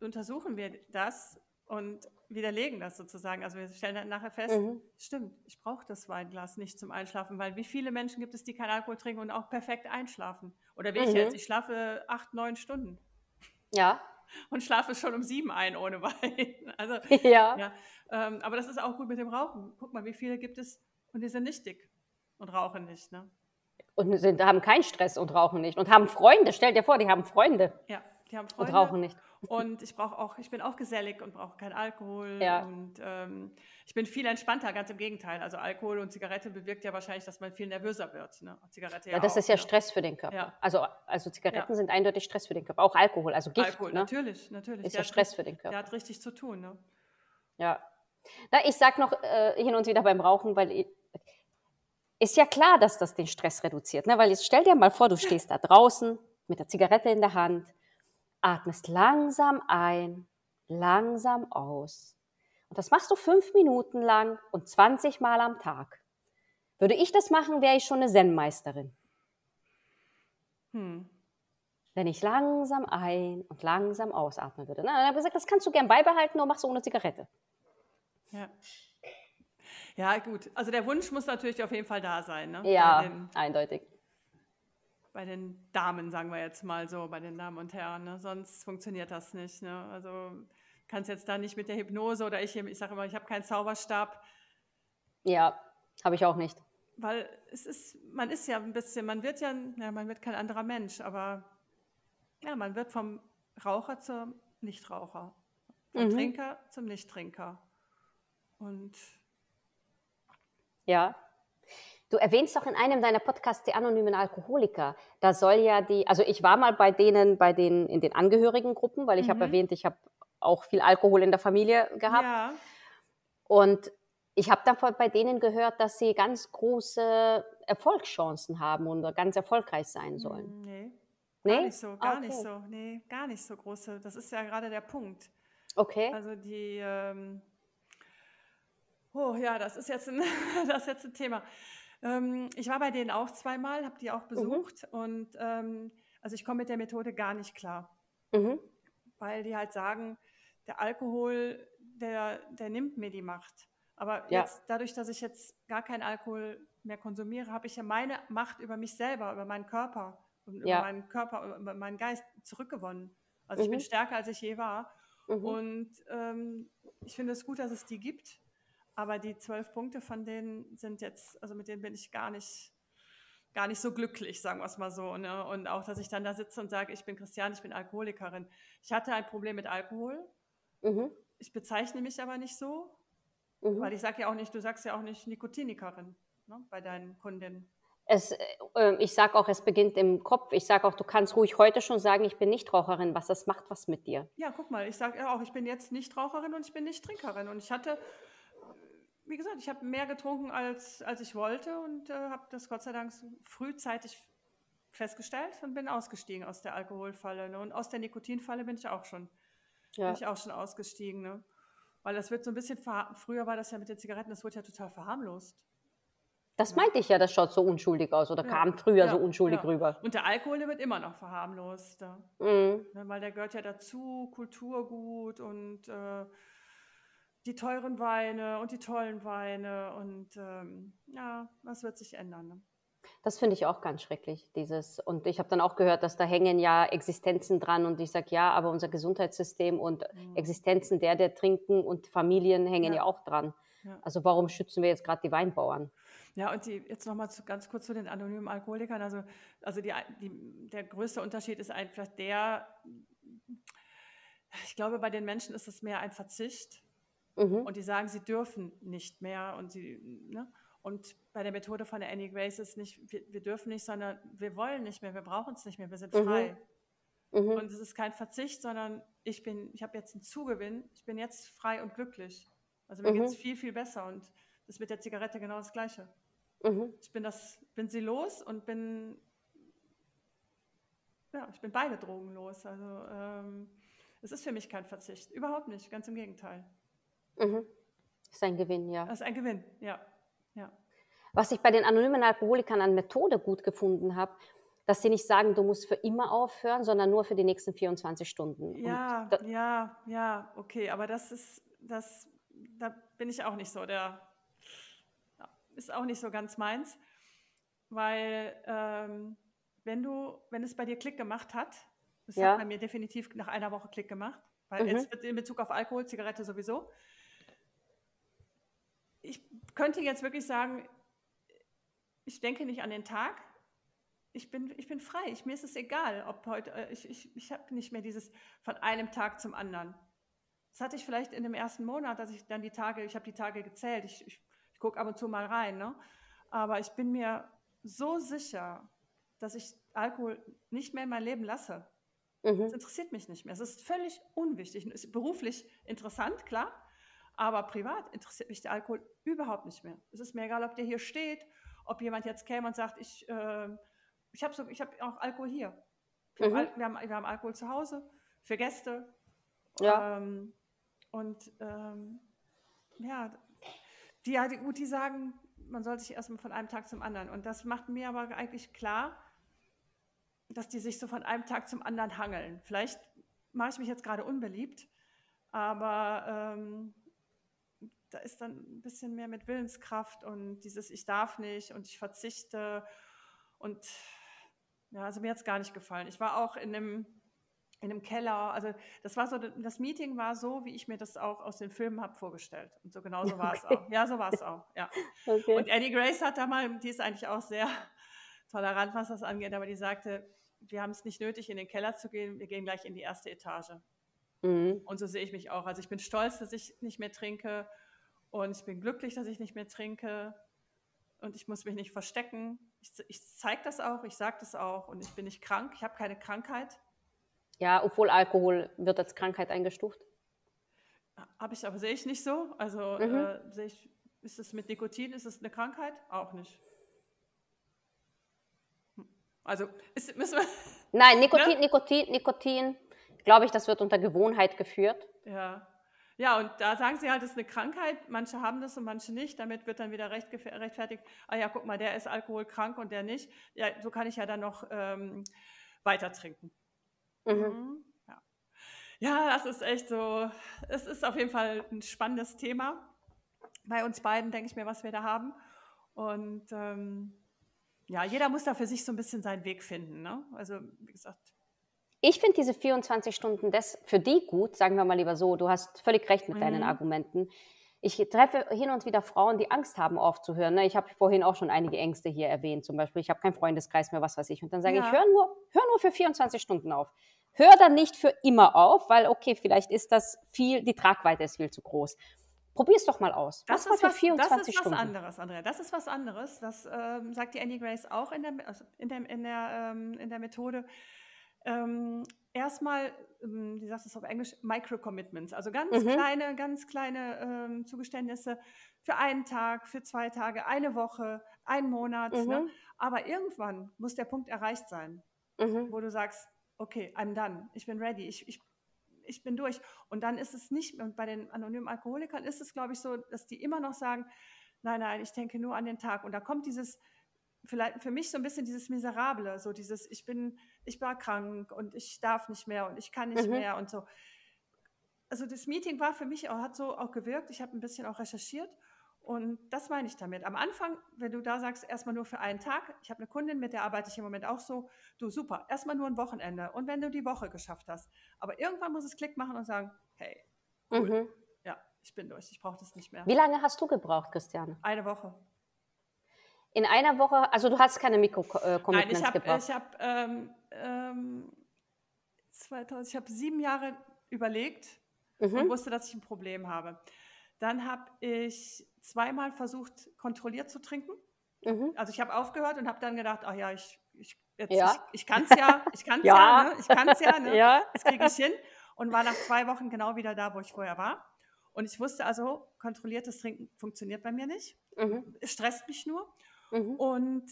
untersuchen wir das und widerlegen das sozusagen. Also wir stellen dann nachher fest, mhm. stimmt, ich brauche das Weinglas nicht zum Einschlafen, weil wie viele Menschen gibt es, die keinen Alkohol trinken und auch perfekt einschlafen? Oder wie mhm. ich jetzt, ich schlafe acht, neun Stunden. Ja. Und schlafe schon um sieben ein ohne Wein. [laughs] Also, ja. ja ähm, aber das ist auch gut mit dem Rauchen. Guck mal, wie viele gibt es und die sind nicht dick und rauchen nicht. Ne? Und sind, haben keinen Stress und rauchen nicht und haben Freunde. Stell dir vor, die haben Freunde. Ja, die haben Freunde. Und rauchen nicht. Und ich brauche auch, ich bin auch gesellig und brauche keinen Alkohol. Ja. Und ähm, ich bin viel entspannter, ganz im Gegenteil. Also Alkohol und Zigarette bewirkt ja wahrscheinlich, dass man viel nervöser wird. Ne? Zigarette ja, ja das auch, ist ja, ja, Stress für den Körper. Ja. Also, also Zigaretten sind eindeutig Stress für den Körper. Auch Alkohol, also Gift. Alkohol, ne? natürlich, natürlich. Ist der ja Stress für den Körper. Der hat richtig zu tun. Ne? Ja. Na, ich sage noch äh, hin und wieder beim Rauchen, weil ich, ist ja klar, dass das den Stress reduziert. Ne? Weil jetzt stell dir mal vor, du stehst da draußen mit der Zigarette in der Hand atmest langsam ein, langsam aus. Und das machst du fünf Minuten lang und 20 Mal am Tag. Würde ich das machen, wäre ich schon eine Zen-Meisterin. Hm. Wenn ich langsam ein- und langsam ausatmen würde. Na, dann habe ich gesagt, das kannst du gern beibehalten, nur machst du ohne Zigarette. Ja. Ja, gut. Also der Wunsch muss natürlich auf jeden Fall da sein. Ne? Ja, eindeutig bei den Damen, sagen wir jetzt mal so, bei den Damen und Herren. Ne? Sonst funktioniert das nicht. Ne? Also kannst jetzt da nicht mit der Hypnose oder ich, ich sage immer, ich habe keinen Zauberstab. Ja, habe ich auch nicht. Weil es ist, man ist ja ein bisschen, man wird ja, ja, man wird kein anderer Mensch, aber ja, man wird vom Raucher zum Nichtraucher, vom mhm. Trinker zum Nichttrinker. Und ja, Du erwähnst doch in einem deiner Podcasts die anonymen Alkoholiker. Da soll ja die, also ich war mal bei denen, bei den in den Angehörigengruppen, weil ich mhm. habe erwähnt, ich habe auch viel Alkohol in der Familie gehabt. Ja. Und ich habe dann bei denen gehört, dass sie ganz große Erfolgschancen haben und ganz erfolgreich sein sollen. Hm, nee. Nee? Gar nicht so, gar okay. nicht so. Nee, gar nicht so große. Das ist ja gerade der Punkt. Okay. Also die, ähm, oh ja, das ist jetzt ein, [laughs] das ist jetzt ein Thema. Ähm, ich war bei denen auch zweimal, habe die auch mhm. besucht mhm. und ähm, also ich komme mit der Methode gar nicht klar, mhm. weil die halt sagen, der Alkohol, der, der nimmt mir die Macht. Aber ja. jetzt, dadurch, dass ich jetzt gar keinen Alkohol mehr konsumiere, habe ich ja meine Macht über mich selber, über meinen Körper, und ja. über meinen Körper, über meinen Geist zurückgewonnen. Also mhm. ich bin mhm. stärker, als ich je war. Mhm. Und ähm, ich finde es gut, dass es die gibt. Aber die zwölf Punkte von denen sind jetzt, also mit denen bin ich gar nicht, gar nicht so glücklich, sagen wir es mal so. Ne? Und auch, dass ich dann da sitze und sage, ich bin Christian, ich bin Alkoholikerin. Ich hatte ein Problem mit Alkohol. Mhm. Ich bezeichne mich aber nicht so, mhm. weil ich sage ja auch nicht, du sagst ja auch nicht Nikotinikerin ne? bei deinen Kundinnen. Es, äh, ich sage auch, es beginnt im Kopf. Ich sage auch, du kannst ruhig heute schon sagen, ich bin Nichtraucherin. Was das macht was mit dir? Ja, guck mal, ich sage ja auch, ich bin jetzt Nichtraucherin und ich bin nicht Trinkerin. Und ich hatte wie gesagt, ich habe mehr getrunken, als, als ich wollte und äh, habe das Gott sei Dank frühzeitig festgestellt und bin ausgestiegen aus der Alkoholfalle. Ne? Und aus der Nikotinfalle bin ich auch schon, ja. bin ich auch schon ausgestiegen. Ne? Weil das wird so ein bisschen, früher war das ja mit den Zigaretten, das wurde ja total verharmlost. Das ja. meinte ich ja, das schaut so unschuldig aus oder ja. kam früher so unschuldig rüber. Und der Alkohol, der wird immer noch verharmlost. Mhm. Ne? Weil der gehört ja dazu, Kulturgut und äh, die teuren Weine und die tollen Weine und ähm, ja, was wird sich ändern? Ne? Das finde ich auch ganz schrecklich, dieses. Und ich habe dann auch gehört, dass da hängen ja Existenzen dran und ich sage, ja, aber unser Gesundheitssystem und mhm. Existenzen der, der trinken und Familien hängen ja, ja auch dran. Ja. Also warum schützen wir jetzt gerade die Weinbauern? Ja, und die, jetzt nochmal ganz kurz zu den anonymen Alkoholikern. Also, also die, die, der größte Unterschied ist einfach der, ich glaube, bei den Menschen ist es mehr ein Verzicht Mhm. Und die sagen, sie dürfen nicht mehr und sie, ne? Und bei der Methode von der Annie Grace ist nicht, wir, wir dürfen nicht, sondern wir wollen nicht mehr, wir brauchen es nicht mehr, wir sind mhm. frei. Mhm. Und es ist kein Verzicht, sondern ich bin, ich habe jetzt einen Zugewinn, ich bin jetzt frei und glücklich. Also mir mhm. geht es viel, viel besser und das ist mit der Zigarette genau das Gleiche. Mhm. Ich bin das, bin sie los und bin, ja, ich bin beide Drogen los. Also ähm, es ist für mich kein Verzicht, überhaupt nicht, ganz im Gegenteil. Mhm. Ist ein Gewinn, ja. Das ist ein Gewinn, ja. ja. Was ich bei den anonymen Alkoholikern an Methode gut gefunden habe, dass sie nicht sagen, du musst für immer aufhören, sondern nur für die nächsten 24 Stunden. Ja, ja, ja, okay, aber das ist, das, da bin ich auch nicht so, der ist auch nicht so ganz meins, weil ähm, wenn du, wenn es bei dir Klick gemacht hat, das ja. hat bei mir definitiv nach einer Woche Klick gemacht, weil mhm. jetzt in Bezug auf Alkohol, Zigarette sowieso, könnte jetzt wirklich sagen, ich denke nicht an den Tag. Ich bin, ich bin frei. Ich, mir ist es egal, ob heute, äh, ich, ich, ich habe nicht mehr dieses von einem Tag zum anderen. Das hatte ich vielleicht in dem ersten Monat, dass ich dann die Tage, ich habe die Tage gezählt, ich, ich, ich gucke ab und zu mal rein, ne? aber ich bin mir so sicher, dass ich Alkohol nicht mehr in mein Leben lasse. Mhm. Das interessiert mich nicht mehr. Es ist völlig unwichtig. Es ist beruflich interessant, klar, aber privat interessiert mich der Alkohol überhaupt nicht mehr. Es ist mir egal, ob der hier steht, ob jemand jetzt käme und sagt, ich, äh, ich habe so, hab auch Alkohol hier. Wir, mhm. haben, wir, haben, wir, haben, Alkohol zu Hause für Gäste. Ja. Ähm, und ähm, ja, die, gut, die sagen, man soll sich erstmal von einem Tag zum anderen. Und das macht mir aber eigentlich klar, dass die sich so von einem Tag zum anderen hangeln. Vielleicht mache ich mich jetzt gerade unbeliebt, aber ähm, da ist dann ein bisschen mehr mit Willenskraft und dieses Ich darf nicht und ich verzichte. Und ja, also mir hat es gar nicht gefallen. Ich war auch in einem, in einem Keller. Also das war so, das Meeting war so, wie ich mir das auch aus den Filmen habe vorgestellt. Und so genau so [laughs] war es auch. Ja, so war es auch. Ja. Okay. Und Eddie Grace hat da mal, die ist eigentlich auch sehr tolerant, was das angeht, aber die sagte, wir haben es nicht nötig, in den Keller zu gehen, wir gehen gleich in die erste Etage. Mhm. Und so sehe ich mich auch. Also ich bin stolz, dass ich nicht mehr trinke und ich bin glücklich, dass ich nicht mehr trinke. Und ich muss mich nicht verstecken. Ich, ich zeige das auch, ich sage das auch. Und ich bin nicht krank, ich habe keine Krankheit. Ja, obwohl Alkohol wird als Krankheit eingestuft. Habe ich, aber sehe ich nicht so. Also mhm. äh, sehe ich, ist es mit Nikotin, ist es eine Krankheit? Auch nicht. Hm. Also ist, müssen wir. Nein, Nikotin, [laughs] ne? Nikotin, Nikotin, glaube ich, das wird unter Gewohnheit geführt. Ja. Ja, und da sagen sie halt, es ist eine Krankheit. Manche haben das und manche nicht. Damit wird dann wieder rechtfertigt, ah ja, guck mal, der ist alkoholkrank und der nicht. Ja, so kann ich ja dann noch ähm, weiter trinken. Mhm. Ja. ja, das ist echt so, es ist auf jeden Fall ein spannendes Thema. Bei uns beiden denke ich mir, was wir da haben. Und ähm, ja, jeder muss da für sich so ein bisschen seinen Weg finden. Ne? Also, wie gesagt, ich finde diese 24 Stunden das für die gut, sagen wir mal lieber so, du hast völlig recht mit mhm. deinen Argumenten. Ich treffe hin und wieder Frauen, die Angst haben, aufzuhören. Ne? Ich habe vorhin auch schon einige Ängste hier erwähnt, zum Beispiel, ich habe keinen Freundeskreis mehr, was weiß ich. Und dann sage ja. ich, hör nur, hör nur für 24 Stunden auf. Hör dann nicht für immer auf, weil, okay, vielleicht ist das viel, die Tragweite ist viel zu groß. Probier es doch mal aus. Das ist, was, 24 das ist Stunden. was anderes, Andrea. Das ist was anderes. Das ähm, sagt die Annie Grace auch in der, also in der, in der, ähm, in der Methode. Ähm, erstmal, ähm, wie sagst du es auf Englisch, Micro-Commitments, also ganz mhm. kleine, ganz kleine ähm, Zugeständnisse für einen Tag, für zwei Tage, eine Woche, einen Monat. Ne? Mhm. Ne? Aber irgendwann muss der Punkt erreicht sein, mhm. wo du sagst, okay, I'm done, ich bin ready, ich, ich, ich bin durch. Und dann ist es nicht, und bei den anonymen Alkoholikern ist es, glaube ich, so, dass die immer noch sagen, nein, nein, ich denke nur an den Tag. Und da kommt dieses, vielleicht für mich so ein bisschen dieses Miserable, so dieses, ich bin, ich war krank und ich darf nicht mehr und ich kann nicht mhm. mehr und so. Also das Meeting war für mich auch, hat so auch gewirkt. Ich habe ein bisschen auch recherchiert und das meine ich damit. Am Anfang, wenn du da sagst, erstmal nur für einen Tag, ich habe eine Kundin, mit der arbeite ich im Moment auch so, du super, erstmal nur ein Wochenende und wenn du die Woche geschafft hast. Aber irgendwann muss es Klick machen und sagen, hey, cool, mhm. ja, ich bin durch, ich brauche das nicht mehr. Wie lange hast du gebraucht, Christiane? Eine Woche. In einer Woche, also du hast keine Mikro-Commitments Nein, gebraucht? Ich habe ähm, ähm, 2000, ich habe sieben Jahre überlegt mhm. und wusste, dass ich ein Problem habe. dann habe ich zweimal versucht, kontrolliert zu trinken. Mhm. Also ich habe aufgehört und habe dann gedacht, ach ja, ich, ich, ja. ich, ich kann es ja, ich kann es [laughs] ja. ja, ne? ich kann es ja, ne? [laughs] ja. das kriege ich hin. Und war nach zwei Wochen genau wieder da, wo ich vorher war. Und ich wusste also, kontrolliertes Trinken funktioniert bei mir nicht. Mhm. Es stresst mich nur. Mhm. Und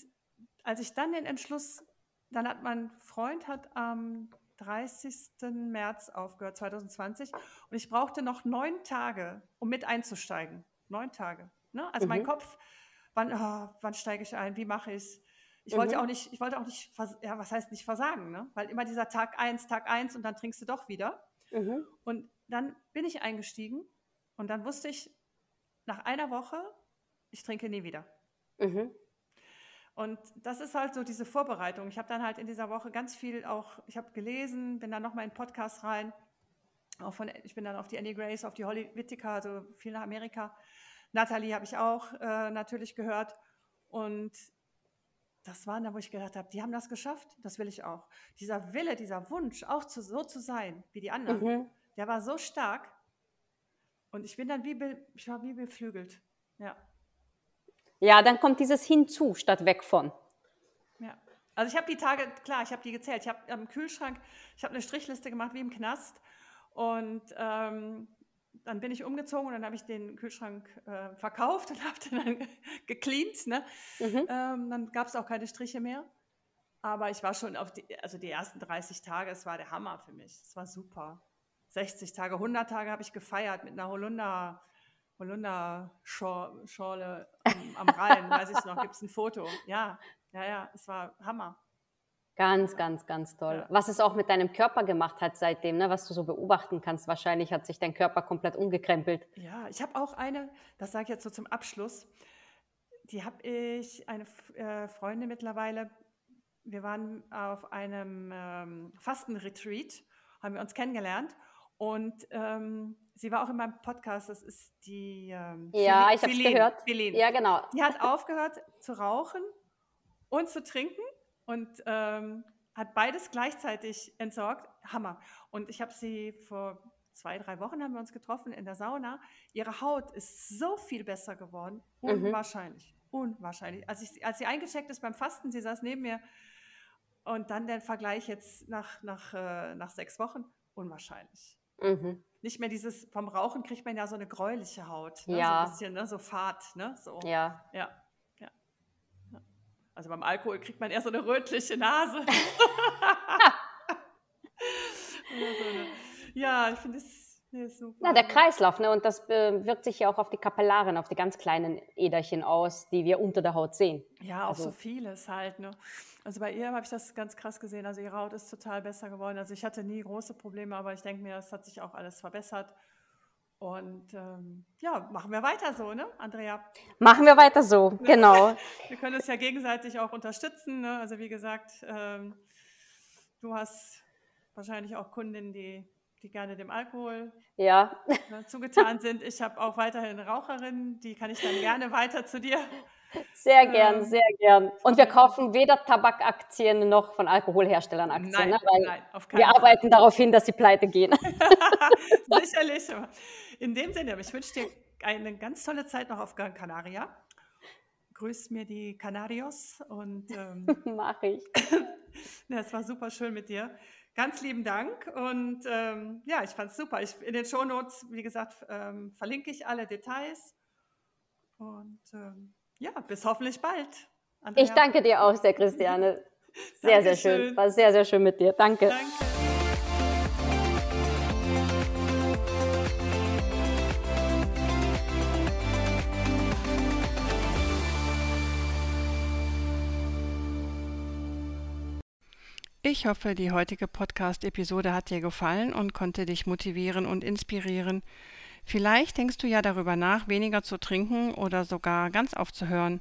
als ich dann den Entschluss, dann hat mein Freund hat am 30. März aufgehört, 2020. Und ich brauchte noch neun Tage, um mit einzusteigen. Neun Tage. Ne? Also mhm. mein Kopf, wann, oh, wann steige ich ein? Wie mache ich es? Ich wollte mhm. auch nicht, ich wollte auch nicht, ja, was heißt nicht versagen, ne? Weil immer dieser Tag eins, Tag eins und dann trinkst du doch wieder. Mhm. Und dann bin ich eingestiegen und dann wusste ich nach einer Woche, ich trinke nie wieder. Mhm. Und das ist halt so diese Vorbereitung. Ich habe dann halt in dieser Woche ganz viel auch, ich habe gelesen, bin dann nochmal in Podcast rein. Auch von, ich bin dann auf die Annie Grace, auf die Holly Whittaker, also viel nach Amerika. Natalie habe ich auch äh, natürlich gehört. Und das waren da, wo ich gedacht habe, die haben das geschafft, das will ich auch. Dieser Wille, dieser Wunsch, auch zu, so zu sein wie die anderen, mhm. der war so stark. Und ich bin dann wie, ich war wie beflügelt. Ja. Ja, dann kommt dieses hinzu statt weg von. Ja. Also ich habe die Tage, klar, ich habe die gezählt. Ich habe am Kühlschrank, ich habe eine Strichliste gemacht wie im Knast. Und ähm, dann bin ich umgezogen und dann habe ich den Kühlschrank äh, verkauft und [laughs] habe den dann gecleant. Ne? Mhm. Ähm, dann gab es auch keine Striche mehr. Aber ich war schon auf die, also die ersten 30 Tage, es war der Hammer für mich. Es war super. 60 Tage, 100 Tage habe ich gefeiert mit einer Holunder, Holunder-Schorle am, am Rhein, weiß ich noch, gibt es ein Foto. Ja, ja, ja, es war Hammer. Ganz, ganz, ganz toll. Ja. Was es auch mit deinem Körper gemacht hat seitdem, ne? was du so beobachten kannst. Wahrscheinlich hat sich dein Körper komplett umgekrempelt. Ja, ich habe auch eine, das sage ich jetzt so zum Abschluss, die habe ich, eine äh, Freundin mittlerweile, wir waren auf einem ähm, Fastenretreat, haben wir uns kennengelernt und ähm, sie war auch in meinem Podcast, das ist die. Ähm, ja, ich habe gehört. Philen. Ja, genau. Die hat aufgehört zu rauchen und zu trinken und ähm, hat beides gleichzeitig entsorgt. Hammer. Und ich habe sie vor zwei, drei Wochen haben wir uns getroffen in der Sauna. Ihre Haut ist so viel besser geworden. Mhm. Unwahrscheinlich. Mhm. Unwahrscheinlich. Als, ich, als sie eingecheckt ist beim Fasten, sie saß neben mir und dann der Vergleich jetzt nach, nach, äh, nach sechs Wochen, unwahrscheinlich. Mhm. Nicht mehr dieses, vom Rauchen kriegt man ja so eine gräuliche Haut. Ne? Ja. So ein bisschen, ne? so Fahrt. Ne? So. Ja. ja. Ja. Also beim Alkohol kriegt man eher so eine rötliche Nase. [laughs] [laughs] ja, ich finde es Nee, Na, der Kreislauf, ne? und das äh, wirkt sich ja auch auf die Kapillaren, auf die ganz kleinen Äderchen aus, die wir unter der Haut sehen. Ja, auch also, so vieles halt. Ne? Also bei ihr habe ich das ganz krass gesehen. Also ihre Haut ist total besser geworden. Also ich hatte nie große Probleme, aber ich denke mir, es hat sich auch alles verbessert. Und ähm, ja, machen wir weiter so, ne, Andrea? Machen wir weiter so, [laughs] genau. wir können uns ja gegenseitig auch unterstützen. Ne? Also wie gesagt, ähm, du hast wahrscheinlich auch Kundinnen, die die gerne dem Alkohol ja. ne, zugetan sind. Ich habe auch weiterhin Raucherinnen, die kann ich dann gerne weiter zu dir. Sehr gern, ähm, sehr gern. Und wir kaufen weder Tabakaktien noch von Alkoholherstellern Aktien, nein, ne? weil nein, wir Fall. arbeiten darauf hin, dass sie pleite gehen. [laughs] [laughs] Sicherlich. In dem Sinne, ich wünsche dir eine ganz tolle Zeit noch auf Gran Canaria. Grüß mir die Canarios und ähm, [laughs] mache ich. ja, es war super schön mit dir. Ganz lieben Dank und ähm, ja, ich fand es super. Ich, in den Shownotes, wie gesagt, ähm, verlinke ich alle Details und ähm, ja, bis hoffentlich bald. Andrea. Ich danke dir auch sehr, Christiane. [laughs] Sehr, sehr schön. War sehr, sehr schön mit dir. Danke. Danke. Ich hoffe, die heutige Podcast-Episode hat dir gefallen und konnte dich motivieren und inspirieren. Vielleicht denkst du ja darüber nach, weniger zu trinken oder sogar ganz aufzuhören.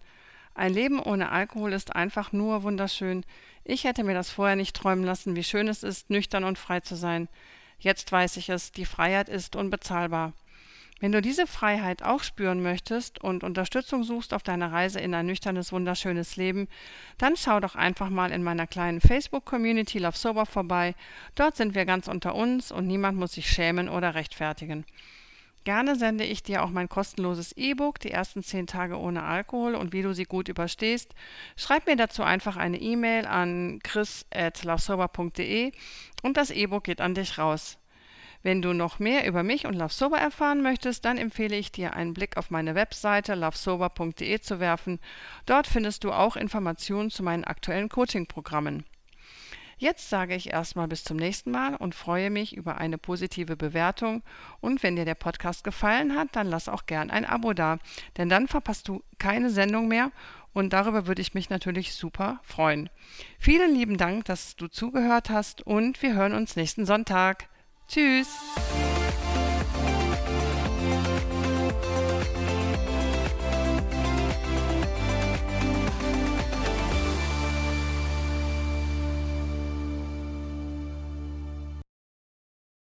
Ein Leben ohne Alkohol ist einfach nur wunderschön. Ich hätte mir das vorher nicht träumen lassen, wie schön es ist, nüchtern und frei zu sein. Jetzt weiß ich es, die Freiheit ist unbezahlbar. Wenn du diese Freiheit auch spüren möchtest und Unterstützung suchst auf deiner Reise in ein nüchternes, wunderschönes Leben, dann schau doch einfach mal in meiner kleinen Facebook-Community Love Sober vorbei. Dort sind wir ganz unter uns und niemand muss sich schämen oder rechtfertigen. Gerne sende ich dir auch mein kostenloses E-Book, die ersten zehn Tage ohne Alkohol und wie du sie gut überstehst. Schreib mir dazu einfach eine E-Mail an chris.lovesober.de und das E-Book geht an dich raus. Wenn du noch mehr über mich und Love Sober erfahren möchtest, dann empfehle ich dir, einen Blick auf meine Webseite lovesober.de zu werfen. Dort findest du auch Informationen zu meinen aktuellen Coaching-Programmen. Jetzt sage ich erstmal bis zum nächsten Mal und freue mich über eine positive Bewertung. Und wenn dir der Podcast gefallen hat, dann lass auch gern ein Abo da, denn dann verpasst du keine Sendung mehr und darüber würde ich mich natürlich super freuen. Vielen lieben Dank, dass du zugehört hast und wir hören uns nächsten Sonntag. Tschüss.